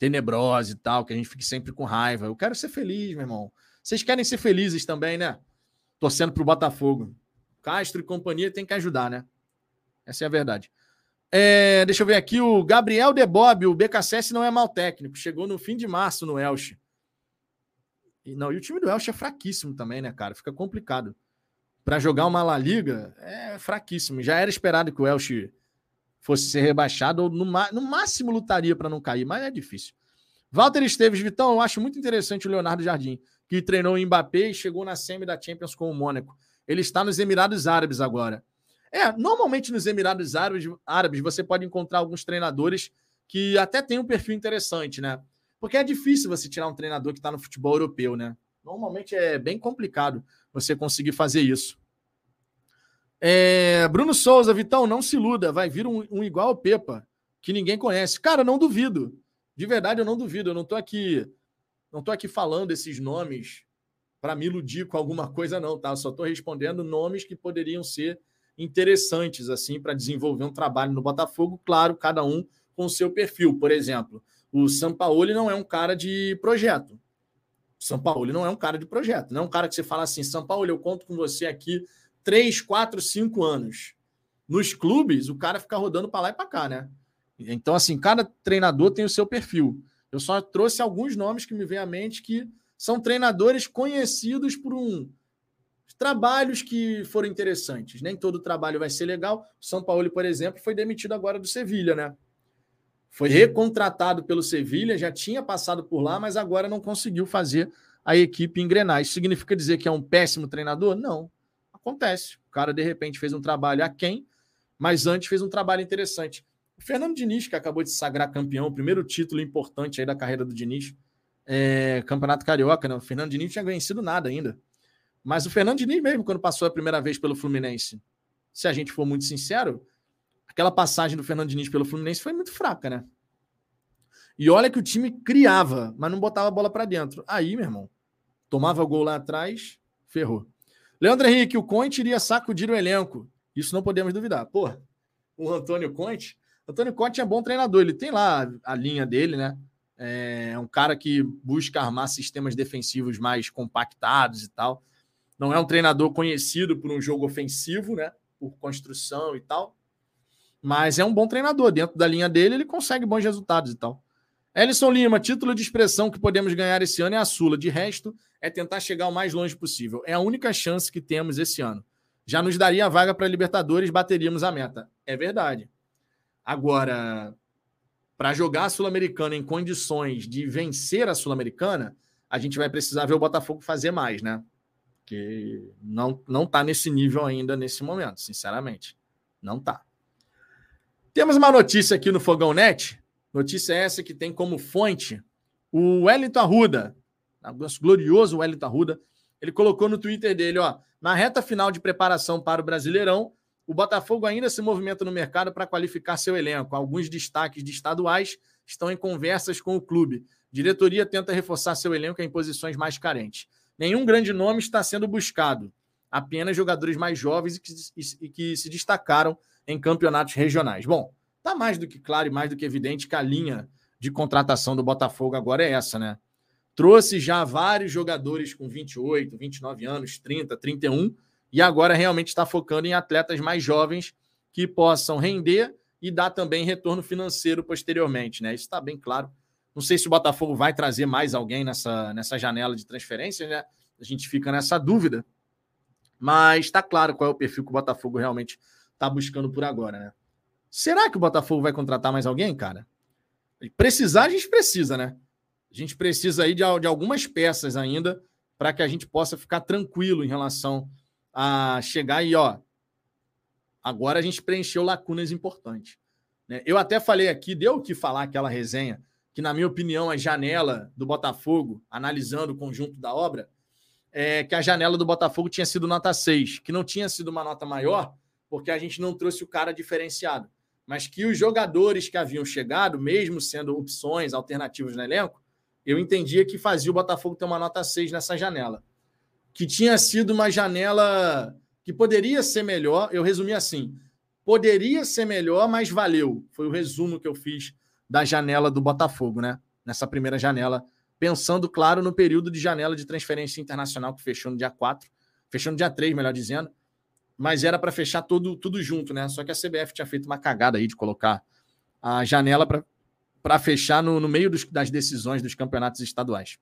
tenebrosa e tal, que a gente fique sempre com raiva. Eu quero ser feliz, meu irmão. Vocês querem ser felizes também, né? Torcendo para o Botafogo. Castro e companhia tem que ajudar, né? Essa é a verdade. É, deixa eu ver aqui, o Gabriel Debob, o BKSS não é mal técnico, chegou no fim de março no Elche. E, não, e o time do Elche é fraquíssimo também, né, cara? Fica complicado. Para jogar uma La Liga, é fraquíssimo. Já era esperado que o Elche fosse ser rebaixado, ou no, no máximo lutaria para não cair, mas é difícil. Walter Esteves, Vitão, eu acho muito interessante o Leonardo Jardim, que treinou o Mbappé e chegou na semi da Champions com o Mônaco. Ele está nos Emirados Árabes agora. É, normalmente nos Emirados Árabes, Árabes você pode encontrar alguns treinadores que até têm um perfil interessante, né? Porque é difícil você tirar um treinador que está no futebol europeu, né? Normalmente é bem complicado você conseguir fazer isso. É, Bruno Souza, Vitão, não se iluda, vai vir um, um, igual ao Pepa, que ninguém conhece. Cara, não duvido. De verdade, eu não duvido. Eu não tô aqui, não tô aqui falando esses nomes para me iludir com alguma coisa, não, tá? Eu só tô respondendo nomes que poderiam ser interessantes assim para desenvolver um trabalho no Botafogo, claro, cada um com o seu perfil. Por exemplo, o Sampaoli não é um cara de projeto. O Sampaoli não é um cara de projeto, não é um cara que você fala assim, Sampaoli, eu conto com você aqui três, quatro, cinco anos. Nos clubes, o cara fica rodando para lá e para cá, né? Então, assim, cada treinador tem o seu perfil. Eu só trouxe alguns nomes que me vêm à mente que são treinadores conhecidos por um trabalhos que foram interessantes. Nem todo trabalho vai ser legal. O São Paulo, por exemplo, foi demitido agora do Sevilha, né? Foi recontratado pelo Sevilha, já tinha passado por lá, mas agora não conseguiu fazer a equipe engrenar. Isso significa dizer que é um péssimo treinador? Não. Acontece. O cara, de repente, fez um trabalho aquém, mas antes fez um trabalho interessante. O Fernando Diniz, que acabou de se sagrar campeão, primeiro título importante aí da carreira do Diniz, é, Campeonato Carioca, né? O Fernando Diniz tinha vencido nada ainda. Mas o Fernando Diniz mesmo, quando passou a primeira vez pelo Fluminense, se a gente for muito sincero, aquela passagem do Fernando Diniz pelo Fluminense foi muito fraca, né? E olha que o time criava, mas não botava a bola para dentro. Aí, meu irmão, tomava gol lá atrás, ferrou. Leandro Henrique, o Conte iria sacudir o elenco. Isso não podemos duvidar. Pô, o Antônio Conte. Antônio Conte é bom treinador, ele tem lá a linha dele, né? É um cara que busca armar sistemas defensivos mais compactados e tal. Não é um treinador conhecido por um jogo ofensivo, né? Por construção e tal. Mas é um bom treinador. Dentro da linha dele, ele consegue bons resultados e tal. Ellison Lima, título de expressão que podemos ganhar esse ano é a Sula. De resto, é tentar chegar o mais longe possível. É a única chance que temos esse ano. Já nos daria a vaga para a Libertadores, bateríamos a meta. É verdade. Agora, para jogar a Sul-Americana em condições de vencer a Sul-Americana, a gente vai precisar ver o Botafogo fazer mais, né? porque não não está nesse nível ainda nesse momento, sinceramente. Não está. Temos uma notícia aqui no Fogão Net. Notícia essa que tem como fonte o Wellington Arruda, nosso glorioso Wellington Arruda. Ele colocou no Twitter dele, ó, na reta final de preparação para o Brasileirão, o Botafogo ainda se movimenta no mercado para qualificar seu elenco. Alguns destaques de estaduais estão em conversas com o clube. Diretoria tenta reforçar seu elenco em posições mais carentes. Nenhum grande nome está sendo buscado, apenas jogadores mais jovens e que, e, e que se destacaram em campeonatos regionais. Bom, está mais do que claro e mais do que evidente que a linha de contratação do Botafogo agora é essa, né? Trouxe já vários jogadores com 28, 29 anos, 30, 31, e agora realmente está focando em atletas mais jovens que possam render e dar também retorno financeiro posteriormente, né? Isso está bem claro não sei se o Botafogo vai trazer mais alguém nessa, nessa janela de transferência, né? A gente fica nessa dúvida. Mas está claro qual é o perfil que o Botafogo realmente está buscando por agora, né? Será que o Botafogo vai contratar mais alguém, cara? Precisar, a gente precisa, né? A gente precisa aí de, de algumas peças ainda para que a gente possa ficar tranquilo em relação a chegar e, ó, agora a gente preencheu lacunas importantes. Né? Eu até falei aqui, deu o que falar aquela resenha que, na minha opinião, a janela do Botafogo, analisando o conjunto da obra, é que a janela do Botafogo tinha sido nota 6, que não tinha sido uma nota maior, porque a gente não trouxe o cara diferenciado. mas que os jogadores que haviam chegado, mesmo sendo opções, alternativas no elenco, eu entendia que fazia o Botafogo ter uma nota 6 nessa janela. Que tinha sido uma janela que poderia ser melhor, eu resumi assim: poderia ser melhor, mas valeu. Foi o resumo que eu fiz da janela do Botafogo, né? Nessa primeira janela, pensando, claro, no período de janela de transferência internacional que fechou no dia 4, fechou no dia 3, melhor dizendo, mas era para fechar tudo, tudo junto, né? Só que a CBF tinha feito uma cagada aí de colocar a janela para fechar no, no meio dos, das decisões dos campeonatos estaduais.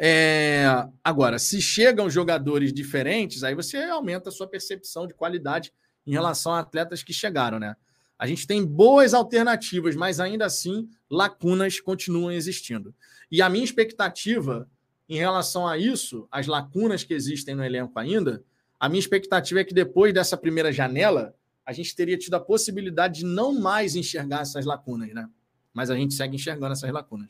É, agora, se chegam jogadores diferentes, aí você aumenta a sua percepção de qualidade em relação a atletas que chegaram, né? A gente tem boas alternativas, mas ainda assim lacunas continuam existindo. E a minha expectativa em relação a isso, as lacunas que existem no elenco ainda, a minha expectativa é que depois dessa primeira janela, a gente teria tido a possibilidade de não mais enxergar essas lacunas, né? Mas a gente segue enxergando essas lacunas.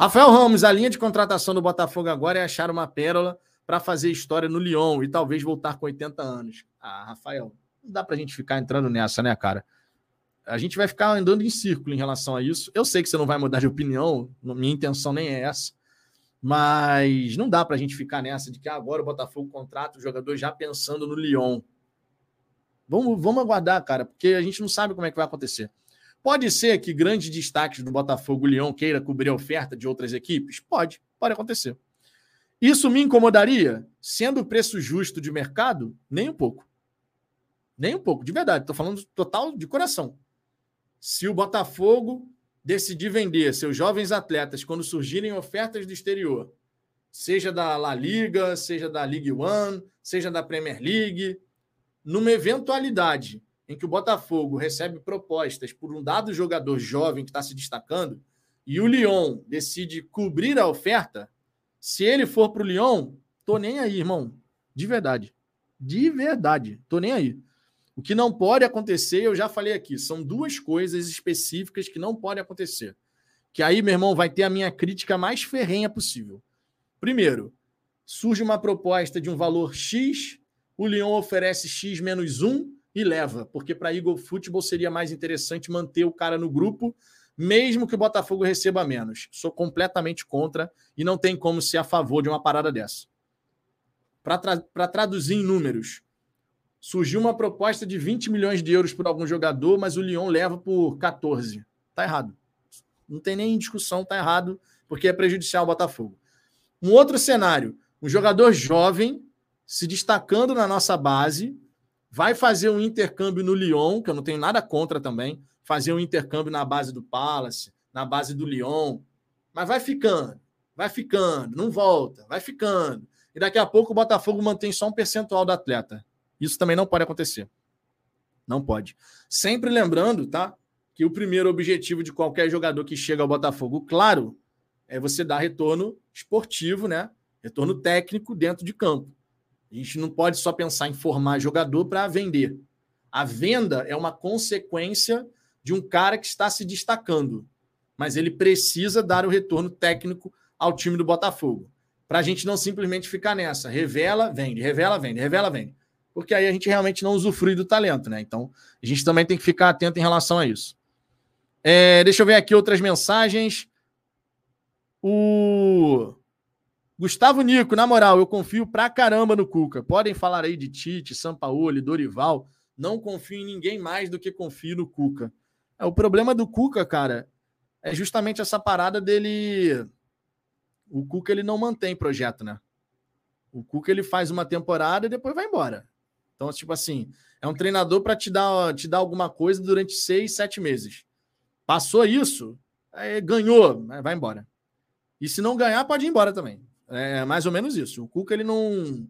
Rafael Ramos, a linha de contratação do Botafogo agora é achar uma pérola para fazer história no Lyon e talvez voltar com 80 anos. Ah, Rafael, não dá para a gente ficar entrando nessa, né, cara? A gente vai ficar andando em círculo em relação a isso. Eu sei que você não vai mudar de opinião, minha intenção nem é essa. Mas não dá para a gente ficar nessa de que agora o Botafogo contrata o jogador já pensando no Lyon. Vamos, vamos aguardar, cara, porque a gente não sabe como é que vai acontecer. Pode ser que grandes destaques do Botafogo Lyon queira cobrir a oferta de outras equipes? Pode, pode acontecer. Isso me incomodaria? Sendo o preço justo de mercado? Nem um pouco. Nem um pouco, de verdade. Estou falando total de coração. Se o Botafogo decidir vender seus jovens atletas quando surgirem ofertas do exterior, seja da La Liga, seja da League One, seja da Premier League, numa eventualidade em que o Botafogo recebe propostas por um dado jogador jovem que está se destacando e o Lyon decide cobrir a oferta, se ele for para o Lyon, tô nem aí, irmão. De verdade. De verdade. Tô nem aí. O que não pode acontecer, eu já falei aqui, são duas coisas específicas que não podem acontecer. Que aí, meu irmão, vai ter a minha crítica mais ferrenha possível. Primeiro, surge uma proposta de um valor X, o Lyon oferece X menos 1 e leva, porque para Eagle Football seria mais interessante manter o cara no grupo, mesmo que o Botafogo receba menos. Sou completamente contra e não tem como ser a favor de uma parada dessa. Para tra traduzir em números, Surgiu uma proposta de 20 milhões de euros por algum jogador, mas o Lyon leva por 14. Tá errado. Não tem nem discussão, tá errado, porque é prejudicial ao Botafogo. Um outro cenário: um jogador jovem se destacando na nossa base, vai fazer um intercâmbio no Lyon, que eu não tenho nada contra também, fazer um intercâmbio na base do Palace, na base do Lyon, mas vai ficando, vai ficando, não volta, vai ficando. E daqui a pouco o Botafogo mantém só um percentual do atleta. Isso também não pode acontecer. Não pode. Sempre lembrando, tá? Que o primeiro objetivo de qualquer jogador que chega ao Botafogo, claro, é você dar retorno esportivo, né? Retorno técnico dentro de campo. A gente não pode só pensar em formar jogador para vender. A venda é uma consequência de um cara que está se destacando, mas ele precisa dar o retorno técnico ao time do Botafogo. Para a gente não simplesmente ficar nessa. Revela, vende, revela, vende, revela, vende porque aí a gente realmente não usufrui do talento, né? Então, a gente também tem que ficar atento em relação a isso. É, deixa eu ver aqui outras mensagens. O Gustavo Nico, na moral, eu confio pra caramba no Cuca. Podem falar aí de Tite, Sampaoli, Dorival. Não confio em ninguém mais do que confio no Cuca. É, o problema do Cuca, cara, é justamente essa parada dele. O Cuca ele não mantém projeto, né? O Cuca ele faz uma temporada e depois vai embora. Então, tipo assim, é um treinador para te dar, te dar alguma coisa durante seis, sete meses. Passou isso, é, ganhou, vai embora. E se não ganhar, pode ir embora também. É mais ou menos isso. O Cuca, ele não.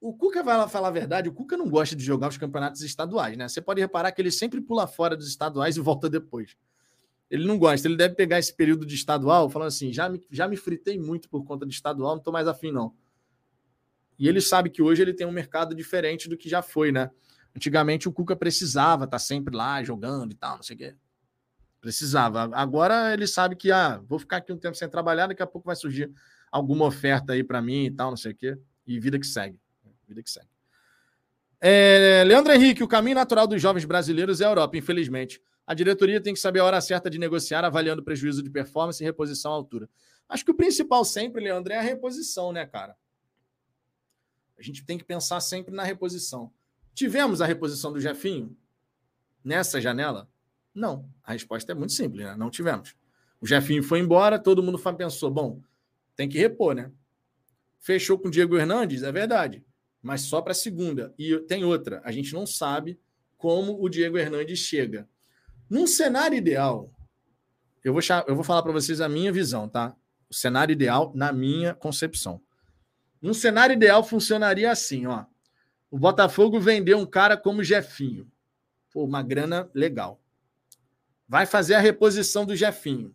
O Cuca, vai falar a verdade, o Cuca não gosta de jogar os campeonatos estaduais, né? Você pode reparar que ele sempre pula fora dos estaduais e volta depois. Ele não gosta, ele deve pegar esse período de estadual falando assim: já me, já me fritei muito por conta de estadual, não tô mais afim, não. E ele sabe que hoje ele tem um mercado diferente do que já foi, né? Antigamente o Cuca precisava estar tá sempre lá jogando e tal, não sei o quê. Precisava. Agora ele sabe que, ah, vou ficar aqui um tempo sem trabalhar, daqui a pouco vai surgir alguma oferta aí para mim e tal, não sei o quê. E vida que segue. Vida que segue. É, Leandro Henrique, o caminho natural dos jovens brasileiros é a Europa, infelizmente. A diretoria tem que saber a hora certa de negociar, avaliando prejuízo de performance e reposição à altura. Acho que o principal sempre, Leandro, é a reposição, né, cara? A gente tem que pensar sempre na reposição. Tivemos a reposição do Jefinho nessa janela? Não. A resposta é muito simples, né? Não tivemos. O Jefinho foi embora, todo mundo pensou, bom, tem que repor, né? Fechou com o Diego Hernandes, é verdade, mas só para segunda. E tem outra, a gente não sabe como o Diego Hernandes chega. Num cenário ideal, eu vou, eu vou falar para vocês a minha visão, tá? O cenário ideal, na minha concepção. Num cenário ideal, funcionaria assim, ó. O Botafogo vendeu um cara como Jefinho. Pô, uma grana legal. Vai fazer a reposição do Jefinho.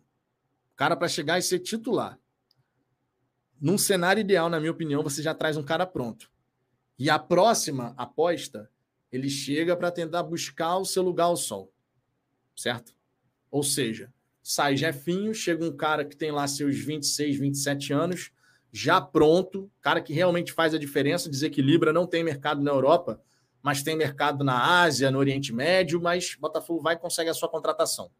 O cara para chegar e ser titular. Num cenário ideal, na minha opinião, você já traz um cara pronto. E a próxima aposta, ele chega para tentar buscar o seu lugar ao sol. Certo? Ou seja, sai Jefinho, chega um cara que tem lá seus 26, 27 anos, já pronto, cara que realmente faz a diferença, desequilibra, não tem mercado na Europa, mas tem mercado na Ásia, no Oriente Médio, mas Botafogo vai e consegue a sua contratação.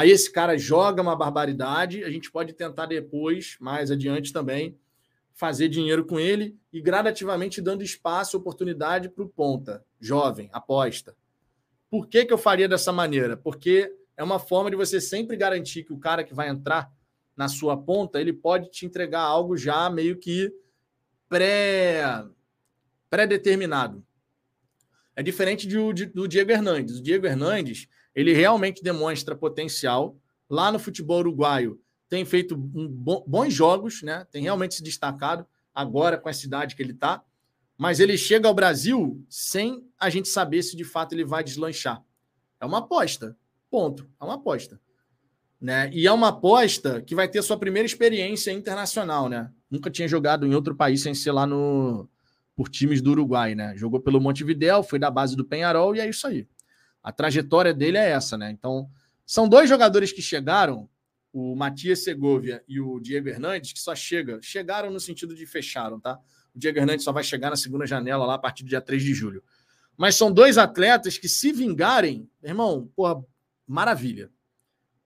Aí esse cara joga uma barbaridade, a gente pode tentar depois, mais adiante também, fazer dinheiro com ele e gradativamente dando espaço, oportunidade para o ponta, jovem, aposta. Por que, que eu faria dessa maneira? Porque é uma forma de você sempre garantir que o cara que vai entrar na sua ponta, ele pode te entregar algo já meio que pré pré-determinado. É diferente do, do Diego Hernandes. O Diego Hernandes, ele realmente demonstra potencial. Lá no futebol uruguaio, tem feito um bo bons jogos, né? Tem realmente se destacado agora com a cidade que ele está. Mas ele chega ao Brasil sem a gente saber se de fato ele vai deslanchar. É uma aposta. Ponto. É uma aposta. Né? E é uma aposta que vai ter sua primeira experiência internacional, né? Nunca tinha jogado em outro país sem ser lá no por times do Uruguai, né? Jogou pelo Montevidéu, foi da base do Penharol e é isso aí. A trajetória dele é essa, né? Então, são dois jogadores que chegaram, o Matias Segovia e o Diego Hernandes, que só chega, chegaram no sentido de fecharam, tá? O Diego Hernandes só vai chegar na segunda janela lá a partir do dia 3 de julho. Mas são dois atletas que, se vingarem, irmão, porra, maravilha.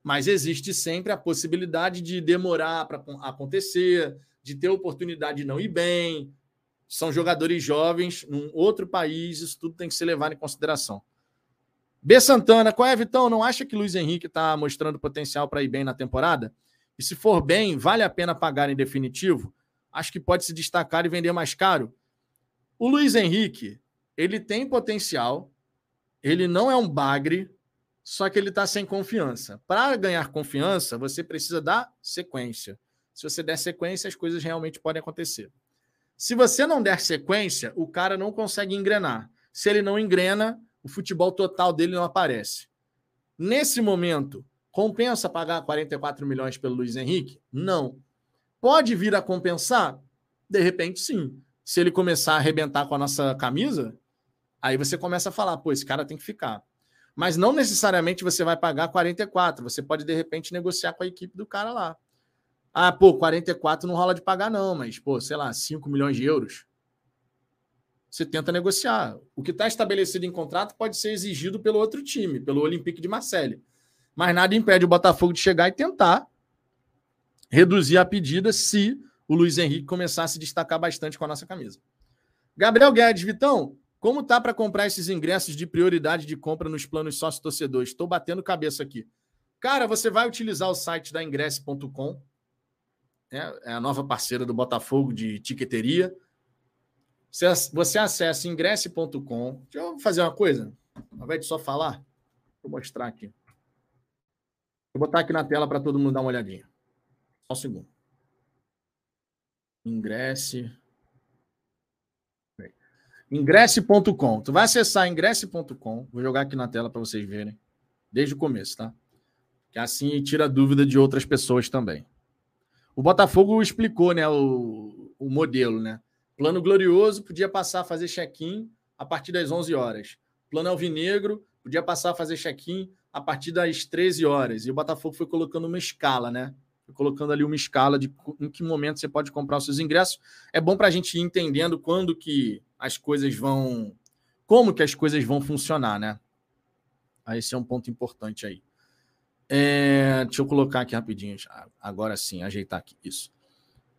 Mas existe sempre a possibilidade de demorar para acontecer, de ter oportunidade de não ir bem. São jogadores jovens, num outro país, isso tudo tem que ser levado em consideração. B. Santana, qual é, Vitão? Não acha que Luiz Henrique está mostrando potencial para ir bem na temporada? E se for bem, vale a pena pagar em definitivo? Acho que pode se destacar e vender mais caro. O Luiz Henrique, ele tem potencial, ele não é um bagre, só que ele está sem confiança. Para ganhar confiança, você precisa dar sequência. Se você der sequência, as coisas realmente podem acontecer. Se você não der sequência, o cara não consegue engrenar. Se ele não engrena, o futebol total dele não aparece. Nesse momento, compensa pagar 44 milhões pelo Luiz Henrique? Não. Pode vir a compensar? De repente, sim. Se ele começar a arrebentar com a nossa camisa, aí você começa a falar, pô, esse cara tem que ficar. Mas não necessariamente você vai pagar 44. Você pode, de repente, negociar com a equipe do cara lá. Ah, pô, 44 não rola de pagar, não, mas, pô, sei lá, 5 milhões de euros. Você tenta negociar. O que está estabelecido em contrato pode ser exigido pelo outro time, pelo Olympique de Marseille. Mas nada impede o Botafogo de chegar e tentar reduzir a pedida se o Luiz Henrique começar a se destacar bastante com a nossa camisa. Gabriel Guedes, Vitão, como tá para comprar esses ingressos de prioridade de compra nos planos sócio-torcedores? Estou batendo cabeça aqui. Cara, você vai utilizar o site da ingresse.com, é, é a nova parceira do Botafogo de tiqueteria. Você, você acessa ingresse.com. Deixa eu fazer uma coisa, ao invés de só falar, vou mostrar aqui. Vou botar aqui na tela para todo mundo dar uma olhadinha. Só um segundo. Ingresse. Ingresse.com. Tu vai acessar ingresse.com. Vou jogar aqui na tela para vocês verem. Desde o começo, tá? Que assim tira dúvida de outras pessoas também. O Botafogo explicou, né, o, o modelo, né? Plano glorioso podia passar a fazer check-in a partir das 11 horas. Plano alvinegro podia passar a fazer check-in a partir das 13 horas. E o Botafogo foi colocando uma escala, né? Foi colocando ali uma escala de em que momento você pode comprar os seus ingressos. É bom para a gente ir entendendo quando que as coisas vão como que as coisas vão funcionar, né? Ah, esse é um ponto importante aí. É, deixa eu colocar aqui rapidinho. Agora sim, ajeitar aqui. Isso.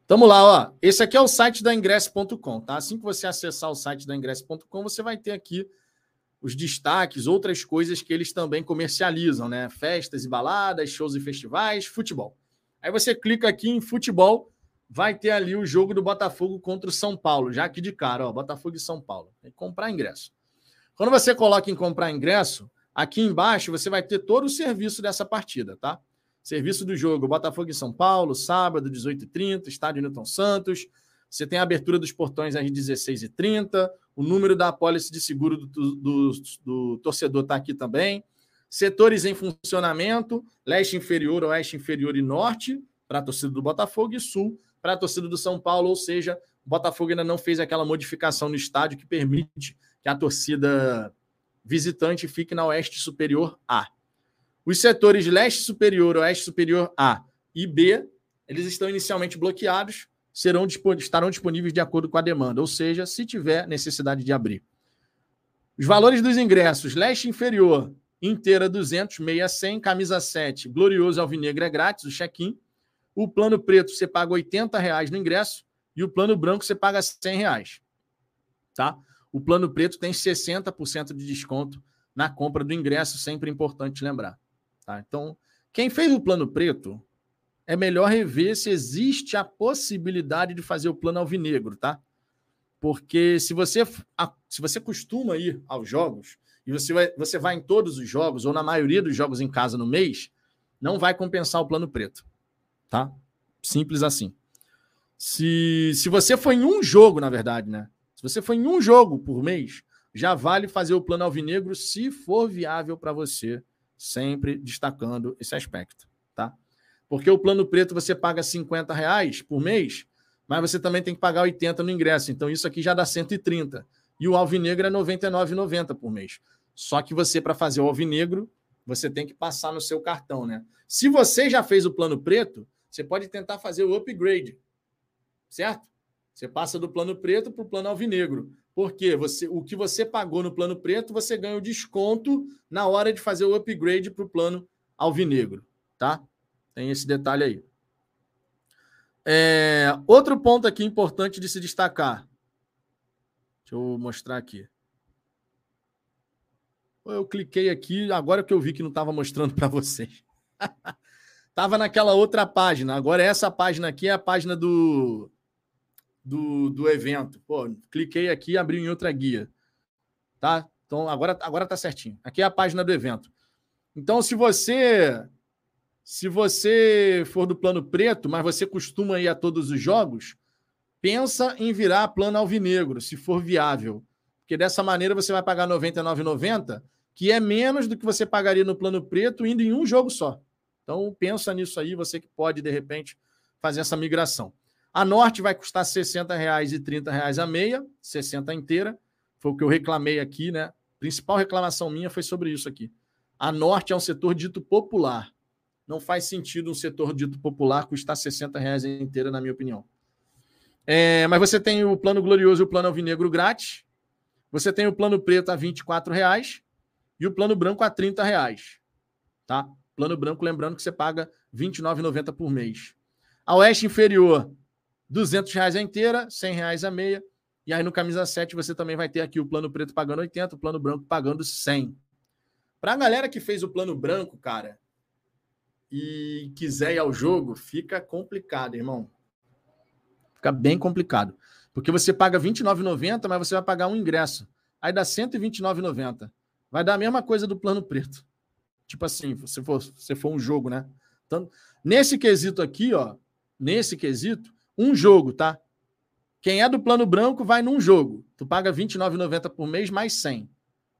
Tamo lá, ó. Esse aqui é o site da ingresso.com, tá? Assim que você acessar o site da ingresso.com, você vai ter aqui os destaques, outras coisas que eles também comercializam, né? Festas e baladas, shows e festivais, futebol. Aí você clica aqui em futebol, vai ter ali o jogo do Botafogo contra o São Paulo, já aqui de cara, ó, Botafogo e São Paulo. Tem que comprar ingresso. Quando você coloca em comprar ingresso, aqui embaixo você vai ter todo o serviço dessa partida, tá? Serviço do jogo, Botafogo e São Paulo, sábado, 18h30, estádio Newton Santos. Você tem a abertura dos portões às 16h30, o número da apólice de seguro do, do, do torcedor está aqui também. Setores em funcionamento, leste inferior, oeste inferior e norte, para a torcida do Botafogo, e sul, para a torcida do São Paulo, ou seja, o Botafogo ainda não fez aquela modificação no estádio que permite que a torcida visitante fique na oeste superior A. Os setores leste superior, oeste superior A e B, eles estão inicialmente bloqueados, serão, estarão disponíveis de acordo com a demanda, ou seja, se tiver necessidade de abrir. Os valores dos ingressos, leste inferior, inteira 200, meia 100, camisa 7, glorioso alvinegro é grátis, o check-in. O plano preto você paga 80 reais no ingresso e o plano branco você paga 100 reais. Tá? O plano preto tem 60% de desconto na compra do ingresso, sempre importante lembrar. Tá? Então, quem fez o plano preto, é melhor rever se existe a possibilidade de fazer o plano alvinegro, tá? Porque se você, se você costuma ir aos jogos, e você vai, você vai em todos os jogos, ou na maioria dos jogos em casa no mês, não vai compensar o plano preto, tá? Simples assim. Se, se você foi em um jogo, na verdade, né? Se você foi em um jogo por mês, já vale fazer o plano alvinegro se for viável para você sempre destacando esse aspecto, tá? Porque o plano preto você paga 50 reais por mês, mas você também tem que pagar 80 no ingresso. Então isso aqui já dá 130. E o alvinegro é 99,90 por mês. Só que você, para fazer o alvinegro, você tem que passar no seu cartão, né? Se você já fez o plano preto, você pode tentar fazer o upgrade, certo? Você passa do plano preto para o plano alvinegro. Porque você, o que você pagou no plano preto, você ganha o desconto na hora de fazer o upgrade para o plano alvinegro, tá? Tem esse detalhe aí. É, outro ponto aqui importante de se destacar. Deixa eu mostrar aqui. Eu cliquei aqui, agora que eu vi que não estava mostrando para vocês. [LAUGHS] Estava naquela outra página. Agora essa página aqui é a página do, do, do evento. Pô, cliquei aqui, abri em outra guia. Tá? Então agora agora tá certinho. Aqui é a página do evento. Então se você se você for do plano preto, mas você costuma ir a todos os jogos, pensa em virar plano alvinegro, se for viável. Porque dessa maneira você vai pagar R$ 99,90, que é menos do que você pagaria no plano preto indo em um jogo só. Então pensa nisso aí, você que pode, de repente, fazer essa migração. A Norte vai custar R$ 60,30 a meia, 60 inteira. Foi o que eu reclamei aqui, né? A principal reclamação minha foi sobre isso aqui. A Norte é um setor dito popular. Não faz sentido um setor dito popular custar 60 reais inteira, na minha opinião. É, mas você tem o plano glorioso e o plano alvinegro grátis. Você tem o plano preto a 24 reais e o plano branco a 30 reais. Tá? Plano branco, lembrando que você paga R$ 29,90 por mês. A oeste inferior, 200 reais a inteira, 100 reais a meia. E aí no camisa 7 você também vai ter aqui o plano preto pagando 80, o plano branco pagando 100. Para a galera que fez o plano branco, cara, e quiser ir ao jogo, fica complicado, irmão. Fica bem complicado. Porque você paga R$29,90, mas você vai pagar um ingresso. Aí dá R$129,90. Vai dar a mesma coisa do plano preto. Tipo assim, se for, se for um jogo, né? Então, nesse quesito aqui, ó, nesse quesito, um jogo, tá? Quem é do plano branco vai num jogo. Tu paga R$29,90 por mês mais 100.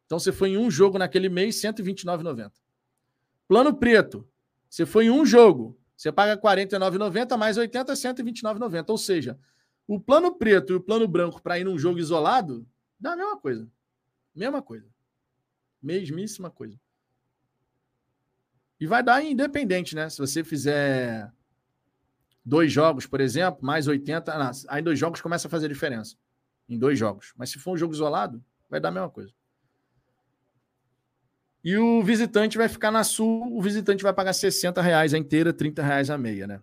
Então você foi em um jogo naquele mês, R$129,90. Plano preto. Você foi em um jogo. Você paga R$ 49,90 mais 80 é 129,90. Ou seja, o plano preto e o plano branco para ir num jogo isolado dá a mesma coisa. Mesma coisa. Mesmíssima coisa. E vai dar independente, né? Se você fizer dois jogos, por exemplo, mais 80. Não, aí dois jogos começa a fazer diferença. Em dois jogos. Mas se for um jogo isolado, Vai dar a mesma coisa. E o visitante vai ficar na Sul, o visitante vai pagar 60 reais a inteira, 30 reais a meia, né?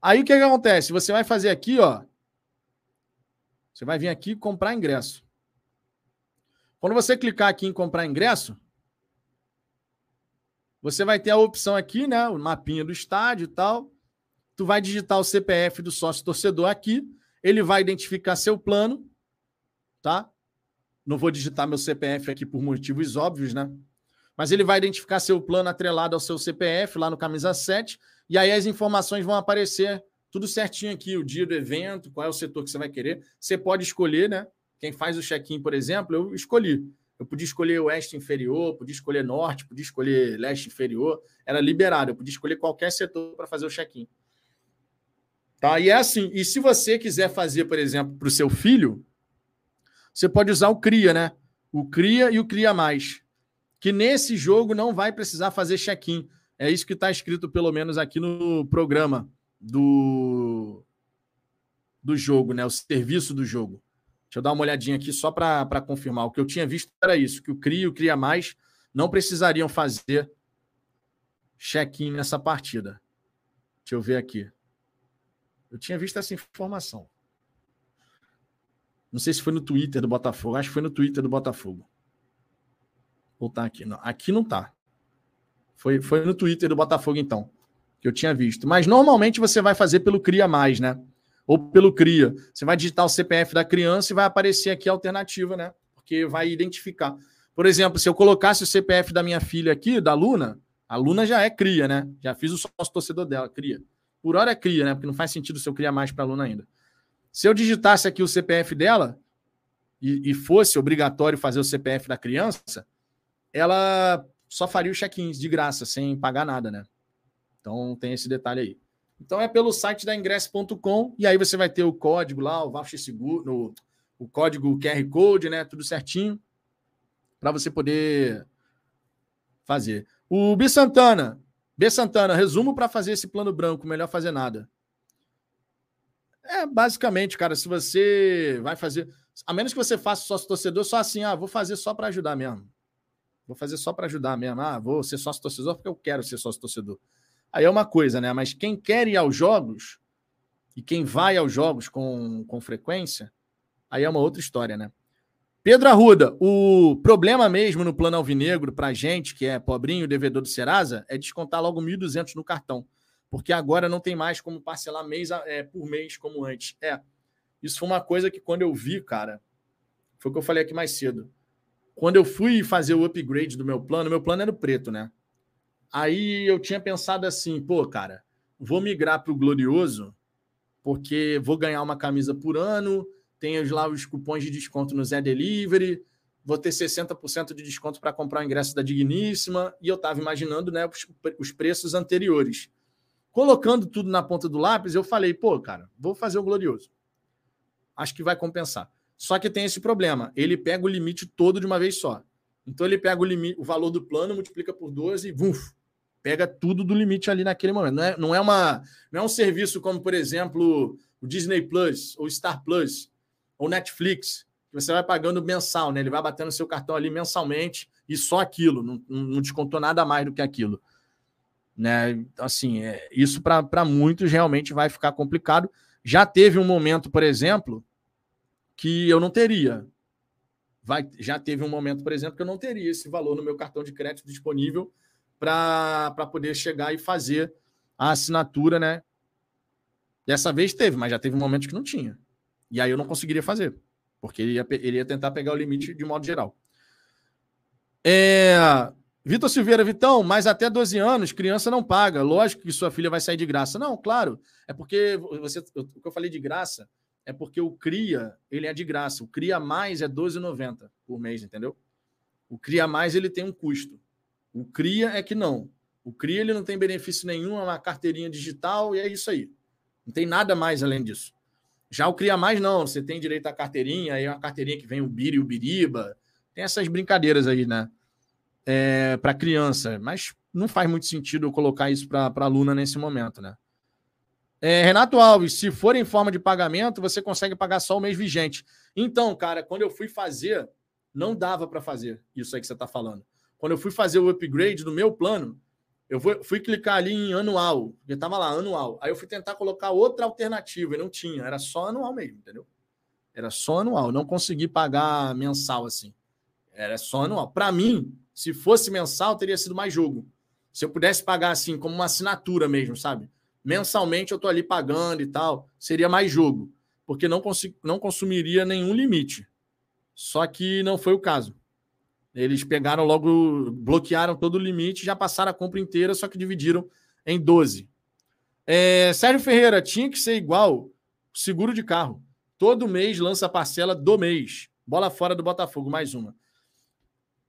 Aí o que, que acontece? Você vai fazer aqui, ó. Você vai vir aqui comprar ingresso. Quando você clicar aqui em comprar ingresso, você vai ter a opção aqui, né? O mapinha do estádio e tal. Tu vai digitar o CPF do sócio torcedor aqui. Ele vai identificar seu plano, tá? Não vou digitar meu CPF aqui por motivos óbvios, né? Mas ele vai identificar seu plano atrelado ao seu CPF lá no camisa 7. E aí as informações vão aparecer tudo certinho aqui, o dia do evento, qual é o setor que você vai querer. Você pode escolher, né? Quem faz o check-in, por exemplo, eu escolhi. Eu podia escolher oeste inferior, podia escolher norte, podia escolher leste inferior. Era liberado, eu podia escolher qualquer setor para fazer o check-in. Tá? E é assim. E se você quiser fazer, por exemplo, para o seu filho, você pode usar o CRIA, né? O CRIA e o CRIA Mais. Que nesse jogo não vai precisar fazer check-in. É isso que está escrito, pelo menos, aqui no programa do, do jogo, né? O serviço do jogo. Deixa eu dar uma olhadinha aqui só para confirmar. O que eu tinha visto era isso: que o CRI e o CRIA Mais não precisariam fazer check-in nessa partida. Deixa eu ver aqui. Eu tinha visto essa informação. Não sei se foi no Twitter do Botafogo. Acho que foi no Twitter do Botafogo. Vou voltar aqui. Não, aqui não tá. Foi, foi no Twitter do Botafogo, então, que eu tinha visto. Mas normalmente você vai fazer pelo Cria Mais, né? ou pelo CRIA. Você vai digitar o CPF da criança e vai aparecer aqui a alternativa, né? Porque vai identificar. Por exemplo, se eu colocasse o CPF da minha filha aqui, da Luna, a Luna já é CRIA, né? Já fiz o sócio torcedor dela, CRIA. Por hora é CRIA, né? Porque não faz sentido se eu criar mais para a Luna ainda. Se eu digitasse aqui o CPF dela e, e fosse obrigatório fazer o CPF da criança, ela só faria o check-ins de graça, sem pagar nada, né? Então tem esse detalhe aí. Então é pelo site da ingresso.com e aí você vai ter o código lá, o voucher seguro, no, o código QR Code, né? Tudo certinho para você poder fazer. O B Santana, B Santana, resumo para fazer esse plano branco, melhor fazer nada. É basicamente, cara, se você vai fazer, a menos que você faça sócio torcedor, só assim, ah, vou fazer só para ajudar mesmo. Vou fazer só para ajudar mesmo. Ah, vou ser sócio torcedor porque eu quero ser sócio torcedor. Aí é uma coisa, né? Mas quem quer ir aos jogos e quem vai aos jogos com, com frequência, aí é uma outra história, né? Pedro Arruda, o problema mesmo no plano alvinegro para gente, que é pobrinho, devedor do Serasa, é descontar logo 1.200 no cartão. Porque agora não tem mais como parcelar mês é, por mês como antes. É, isso foi uma coisa que quando eu vi, cara, foi o que eu falei aqui mais cedo. Quando eu fui fazer o upgrade do meu plano, meu plano era preto, né? Aí eu tinha pensado assim, pô, cara, vou migrar para o Glorioso, porque vou ganhar uma camisa por ano, tenho lá os cupons de desconto no Zé Delivery, vou ter 60% de desconto para comprar o ingresso da Digníssima, e eu estava imaginando né, os, os preços anteriores. Colocando tudo na ponta do lápis, eu falei, pô, cara, vou fazer o Glorioso. Acho que vai compensar. Só que tem esse problema, ele pega o limite todo de uma vez só. Então ele pega o, limite, o valor do plano, multiplica por 12 e vuf, pega tudo do limite ali naquele momento. Não é, não é, uma, não é um serviço como, por exemplo, o Disney Plus, ou Star Plus, ou Netflix, que você vai pagando mensal, né? Ele vai batendo seu cartão ali mensalmente e só aquilo, não, não descontou nada mais do que aquilo. Né? Então, assim, é, isso para muitos realmente vai ficar complicado. Já teve um momento, por exemplo, que eu não teria. Vai, já teve um momento, por exemplo, que eu não teria esse valor no meu cartão de crédito disponível para poder chegar e fazer a assinatura, né? Dessa vez teve, mas já teve momentos que não tinha. E aí eu não conseguiria fazer, porque ele ia, ele ia tentar pegar o limite de modo geral. É, Vitor Silveira, Vitão, mas até 12 anos, criança não paga. Lógico que sua filha vai sair de graça. Não, claro. É porque você, o que eu falei de graça é porque o CRIA, ele é de graça. O CRIA mais é 12,90 por mês, entendeu? O CRIA mais ele tem um custo. O CRIA é que não. O CRIA ele não tem benefício nenhum, é uma carteirinha digital e é isso aí. Não tem nada mais além disso. Já o CRIA Mais, não. Você tem direito à carteirinha, aí é uma carteirinha que vem o Biri e o Biriba. Tem essas brincadeiras aí, né? É, para criança. Mas não faz muito sentido eu colocar isso para aluna nesse momento, né? É, Renato Alves, se for em forma de pagamento, você consegue pagar só o mês vigente. Então, cara, quando eu fui fazer não dava para fazer isso aí que você está falando. Quando eu fui fazer o upgrade do meu plano, eu fui, clicar ali em anual, porque estava lá, anual. Aí eu fui tentar colocar outra alternativa e não tinha, era só anual mesmo, entendeu? Era só anual, não consegui pagar mensal assim. Era só anual. Para mim, se fosse mensal, teria sido mais jogo. Se eu pudesse pagar assim, como uma assinatura mesmo, sabe? Mensalmente eu tô ali pagando e tal, seria mais jogo, porque não, não consumiria nenhum limite. Só que não foi o caso. Eles pegaram logo, bloquearam todo o limite, já passaram a compra inteira, só que dividiram em 12. É, Sérgio Ferreira, tinha que ser igual seguro de carro. Todo mês lança a parcela do mês. Bola fora do Botafogo, mais uma.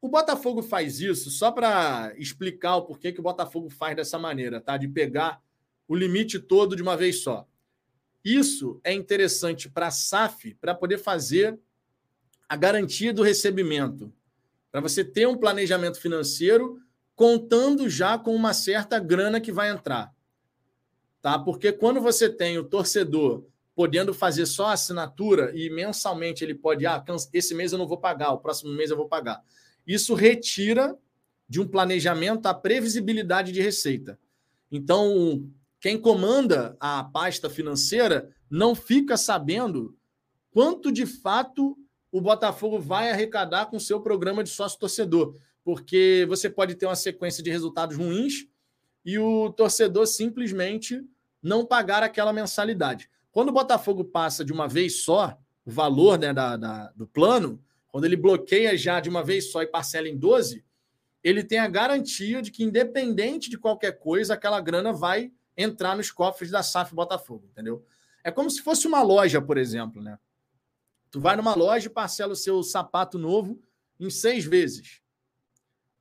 O Botafogo faz isso só para explicar o porquê que o Botafogo faz dessa maneira, tá? De pegar o limite todo de uma vez só. Isso é interessante para a SAF para poder fazer a garantia do recebimento, para você ter um planejamento financeiro contando já com uma certa grana que vai entrar. Tá? Porque quando você tem o torcedor podendo fazer só assinatura e mensalmente ele pode, ah, esse mês eu não vou pagar, o próximo mês eu vou pagar. Isso retira de um planejamento a previsibilidade de receita. Então, quem comanda a pasta financeira não fica sabendo quanto de fato o Botafogo vai arrecadar com seu programa de sócio torcedor, porque você pode ter uma sequência de resultados ruins e o torcedor simplesmente não pagar aquela mensalidade. Quando o Botafogo passa de uma vez só o valor né, da, da, do plano, quando ele bloqueia já de uma vez só e parcela em 12, ele tem a garantia de que, independente de qualquer coisa, aquela grana vai entrar nos cofres da SAF Botafogo, entendeu? É como se fosse uma loja, por exemplo, né? Tu vai numa loja e parcela o seu sapato novo em seis vezes.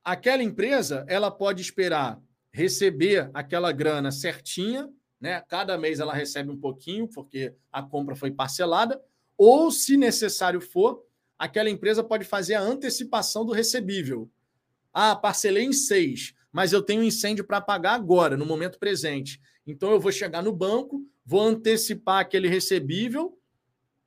Aquela empresa, ela pode esperar receber aquela grana certinha, né? Cada mês ela recebe um pouquinho, porque a compra foi parcelada, ou, se necessário for, aquela empresa pode fazer a antecipação do recebível. Ah, parcelei em seis, mas eu tenho incêndio para pagar agora, no momento presente. Então eu vou chegar no banco, vou antecipar aquele recebível,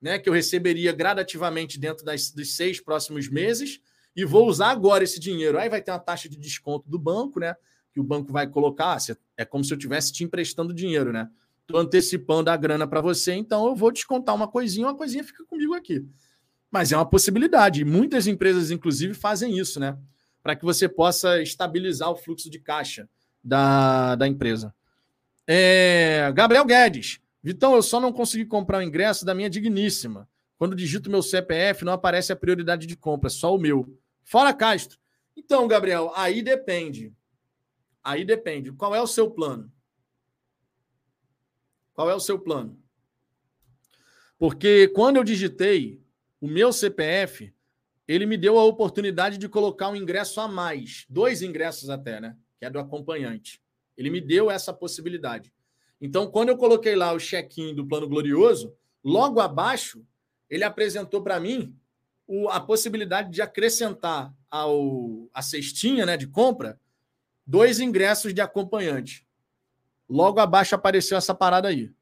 né, que eu receberia gradativamente dentro das, dos seis próximos meses, e vou usar agora esse dinheiro. Aí vai ter uma taxa de desconto do banco, né? Que o banco vai colocar. É como se eu estivesse te emprestando dinheiro, né? Estou antecipando a grana para você, então eu vou descontar uma coisinha, uma coisinha fica comigo aqui. Mas é uma possibilidade. Muitas empresas, inclusive, fazem isso, né? Para que você possa estabilizar o fluxo de caixa da, da empresa. É, Gabriel Guedes. Vitão, eu só não consegui comprar o ingresso da minha digníssima. Quando digito meu CPF, não aparece a prioridade de compra, só o meu. Fora Castro. Então, Gabriel, aí depende. Aí depende. Qual é o seu plano? Qual é o seu plano? Porque quando eu digitei o meu CPF, ele me deu a oportunidade de colocar um ingresso a mais, dois ingressos até, né? Que é do acompanhante. Ele me deu essa possibilidade. Então, quando eu coloquei lá o check-in do Plano Glorioso, logo abaixo, ele apresentou para mim o, a possibilidade de acrescentar ao, a cestinha né, de compra dois ingressos de acompanhante. Logo abaixo apareceu essa parada aí.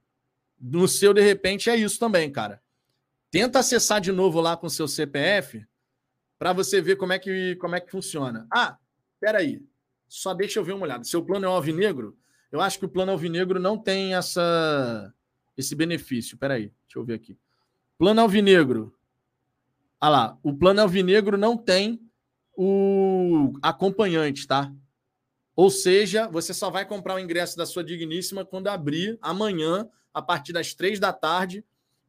No seu, de repente, é isso também, cara. Tenta acessar de novo lá com seu CPF para você ver como é, que, como é que funciona. Ah, peraí. Só deixa eu ver uma olhada. Seu plano é alvinegro? Eu acho que o plano alvinegro não tem essa, esse benefício. Peraí, deixa eu ver aqui. Plano alvinegro. Ah lá, o plano alvinegro não tem o acompanhante, tá? Ou seja, você só vai comprar o ingresso da sua digníssima quando abrir amanhã, a partir das três da tarde,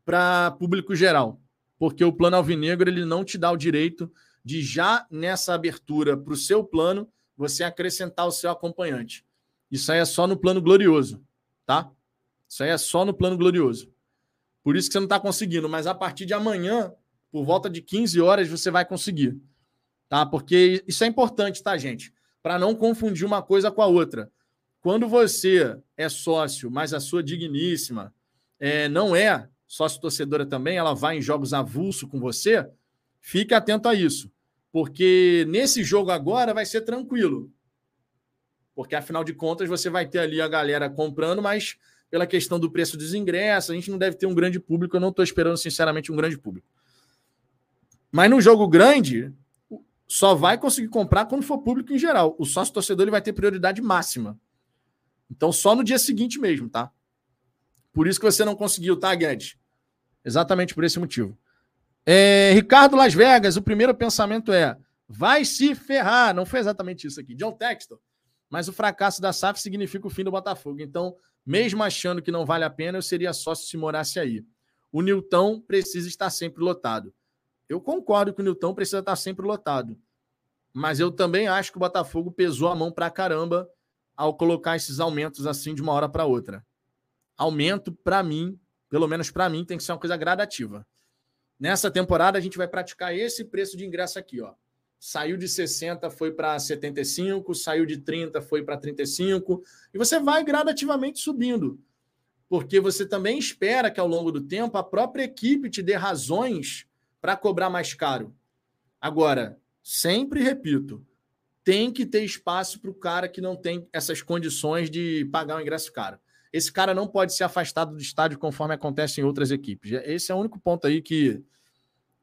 para público geral, porque o plano alvinegro ele não te dá o direito de já nessa abertura para o seu plano você acrescentar o seu acompanhante. Isso aí é só no plano glorioso, tá? Isso aí é só no plano glorioso. Por isso que você não está conseguindo, mas a partir de amanhã, por volta de 15 horas, você vai conseguir, tá? Porque isso é importante, tá, gente? Para não confundir uma coisa com a outra. Quando você é sócio, mas a sua digníssima é, não é sócio torcedora também, ela vai em jogos avulso com você, fique atento a isso. Porque nesse jogo agora vai ser tranquilo. Porque afinal de contas você vai ter ali a galera comprando, mas pela questão do preço dos ingressos, a gente não deve ter um grande público. Eu não estou esperando, sinceramente, um grande público. Mas no jogo grande, só vai conseguir comprar quando for público em geral. O sócio torcedor ele vai ter prioridade máxima. Então, só no dia seguinte mesmo, tá? Por isso que você não conseguiu, tá, Guedes? Exatamente por esse motivo. É, Ricardo Las Vegas, o primeiro pensamento é: vai se ferrar. Não foi exatamente isso aqui. John Textor. Mas o fracasso da SAF significa o fim do Botafogo. Então, mesmo achando que não vale a pena, eu seria sócio se morasse aí. O Nilton precisa estar sempre lotado. Eu concordo que o Nilton precisa estar sempre lotado. Mas eu também acho que o Botafogo pesou a mão pra caramba ao colocar esses aumentos assim de uma hora para outra. Aumento, para mim, pelo menos para mim, tem que ser uma coisa gradativa. Nessa temporada, a gente vai praticar esse preço de ingresso aqui, ó. Saiu de 60, foi para 75, saiu de 30, foi para 35, e você vai gradativamente subindo. Porque você também espera que ao longo do tempo a própria equipe te dê razões para cobrar mais caro. Agora, sempre repito, tem que ter espaço para o cara que não tem essas condições de pagar um ingresso caro. Esse cara não pode ser afastado do estádio conforme acontece em outras equipes. Esse é o único ponto aí que,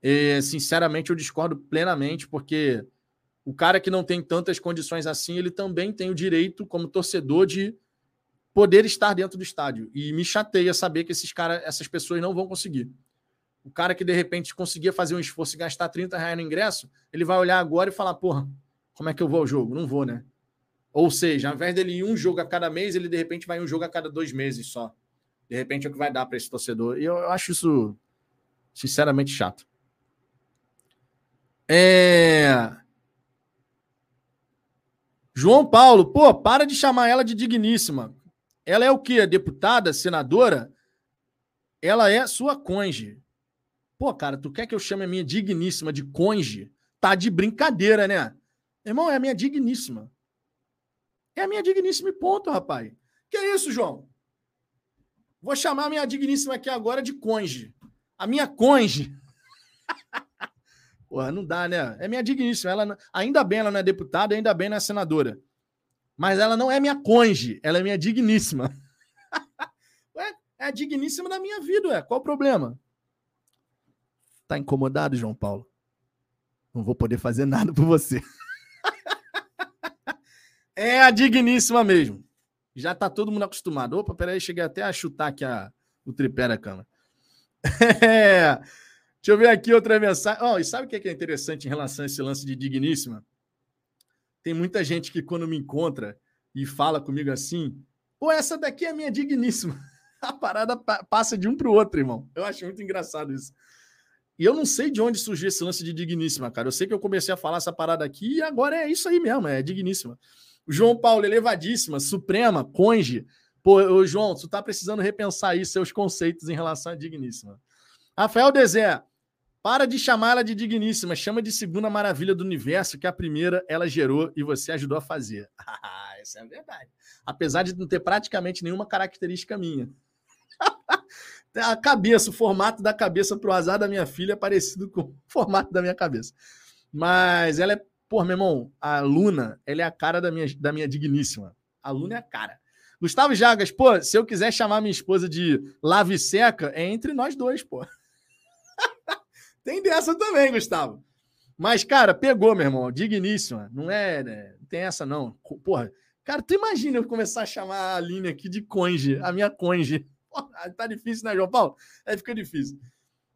é, sinceramente, eu discordo plenamente, porque o cara que não tem tantas condições assim, ele também tem o direito, como torcedor, de poder estar dentro do estádio. E me chateia saber que esses cara, essas pessoas não vão conseguir. O cara que de repente conseguia fazer um esforço e gastar 30 reais no ingresso, ele vai olhar agora e falar: porra, como é que eu vou ao jogo? Não vou, né? Ou seja, ao invés dele ir um jogo a cada mês, ele de repente vai um jogo a cada dois meses só. De repente é o que vai dar para esse torcedor. E eu, eu acho isso, sinceramente, chato. É. João Paulo, pô, para de chamar ela de digníssima. Ela é o quê? Deputada, senadora? Ela é sua conge. Pô, cara, tu quer que eu chame a minha digníssima de conge? Tá de brincadeira, né? Irmão, é a minha digníssima. É a minha digníssima e ponto, rapaz. Que é isso, João? Vou chamar a minha digníssima aqui agora de conge. A minha conge. [LAUGHS] Porra, não dá, né? É minha digníssima. Ela, ainda bem ela não é deputada, ainda bem não é senadora. Mas ela não é minha conge, ela é minha digníssima. [LAUGHS] Ué, é a digníssima da minha vida, ué. Qual o problema? Tá incomodado, João Paulo? Não vou poder fazer nada por você. [LAUGHS] é a digníssima mesmo. Já tá todo mundo acostumado. Opa, peraí, cheguei até a chutar aqui a, o tripé da cama. [LAUGHS] É. Deixa eu ver aqui outra mensagem. Oh, e sabe o que é interessante em relação a esse lance de digníssima? Tem muita gente que, quando me encontra e fala comigo assim, pô, essa daqui é minha digníssima. [LAUGHS] A parada passa de um para o outro, irmão. Eu acho muito engraçado isso. E eu não sei de onde surgiu esse lance de digníssima, cara. Eu sei que eu comecei a falar essa parada aqui e agora é isso aí mesmo, é digníssima. João Paulo, elevadíssima, suprema, conge. Pô, ô, João, tu tá precisando repensar aí seus conceitos em relação à digníssima. Rafael Dezé, para de chamá-la de digníssima, chama de segunda maravilha do universo, que a primeira ela gerou e você ajudou a fazer. [LAUGHS] Ah, essa é a verdade. Apesar de não ter praticamente nenhuma característica minha. [LAUGHS] a cabeça, o formato da cabeça pro azar da minha filha é parecido com o formato da minha cabeça. Mas ela é, pô, meu irmão, a Luna, ela é a cara da minha, da minha digníssima. A Luna é a cara. Gustavo Jagas, pô, se eu quiser chamar minha esposa de lave seca, é entre nós dois, pô. Tem dessa também, Gustavo. Mas, cara, pegou, meu irmão, digníssima. Não é, né? Não tem essa, não. Porra, cara, tu imagina eu começar a chamar a Aline aqui de conge, a minha conge. [LAUGHS] tá difícil, né, João Paulo? Aí fica difícil.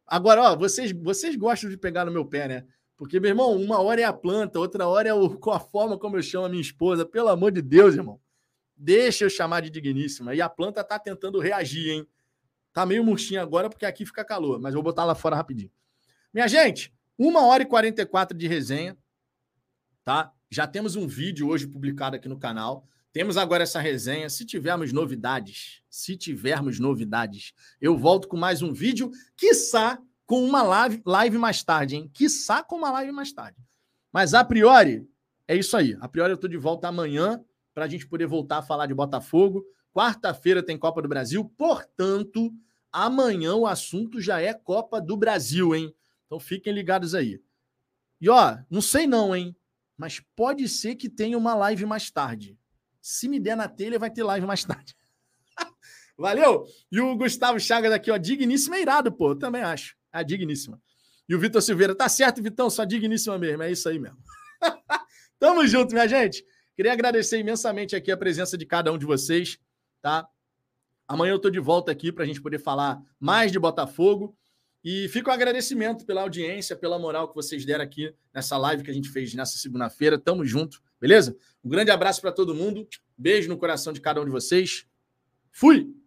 Agora, ó, vocês, vocês gostam de pegar no meu pé, né? Porque, meu irmão, uma hora é a planta, outra hora é o, a forma como eu chamo a minha esposa. Pelo amor de Deus, irmão. Deixa eu chamar de digníssima. E a planta tá tentando reagir, hein? Tá meio murchinha agora porque aqui fica calor, mas vou botar lá fora rapidinho. Minha gente, uma hora e 44 de resenha, tá? Já temos um vídeo hoje publicado aqui no canal. Temos agora essa resenha. Se tivermos novidades, se tivermos novidades, eu volto com mais um vídeo, quiçá com uma live, live mais tarde, hein? Quiçá com uma live mais tarde. Mas a priori, é isso aí. A priori eu tô de volta amanhã para a gente poder voltar a falar de Botafogo. Quarta-feira tem Copa do Brasil, portanto, amanhã o assunto já é Copa do Brasil, hein? Então fiquem ligados aí. E ó, não sei não, hein? Mas pode ser que tenha uma live mais tarde. Se me der na telha, vai ter live mais [LAUGHS] tarde. Valeu! E o Gustavo Chagas aqui, ó, digníssima é irado, pô. Eu também acho. É digníssima. E o Vitor Silveira, tá certo, Vitão, só digníssima mesmo, é isso aí mesmo. [LAUGHS] Tamo junto, minha gente. Queria agradecer imensamente aqui a presença de cada um de vocês, tá? Amanhã eu tô de volta aqui para a gente poder falar mais de Botafogo. E fica o um agradecimento pela audiência, pela moral que vocês deram aqui nessa live que a gente fez nessa segunda-feira. Tamo junto, beleza? Um grande abraço para todo mundo. Beijo no coração de cada um de vocês. Fui!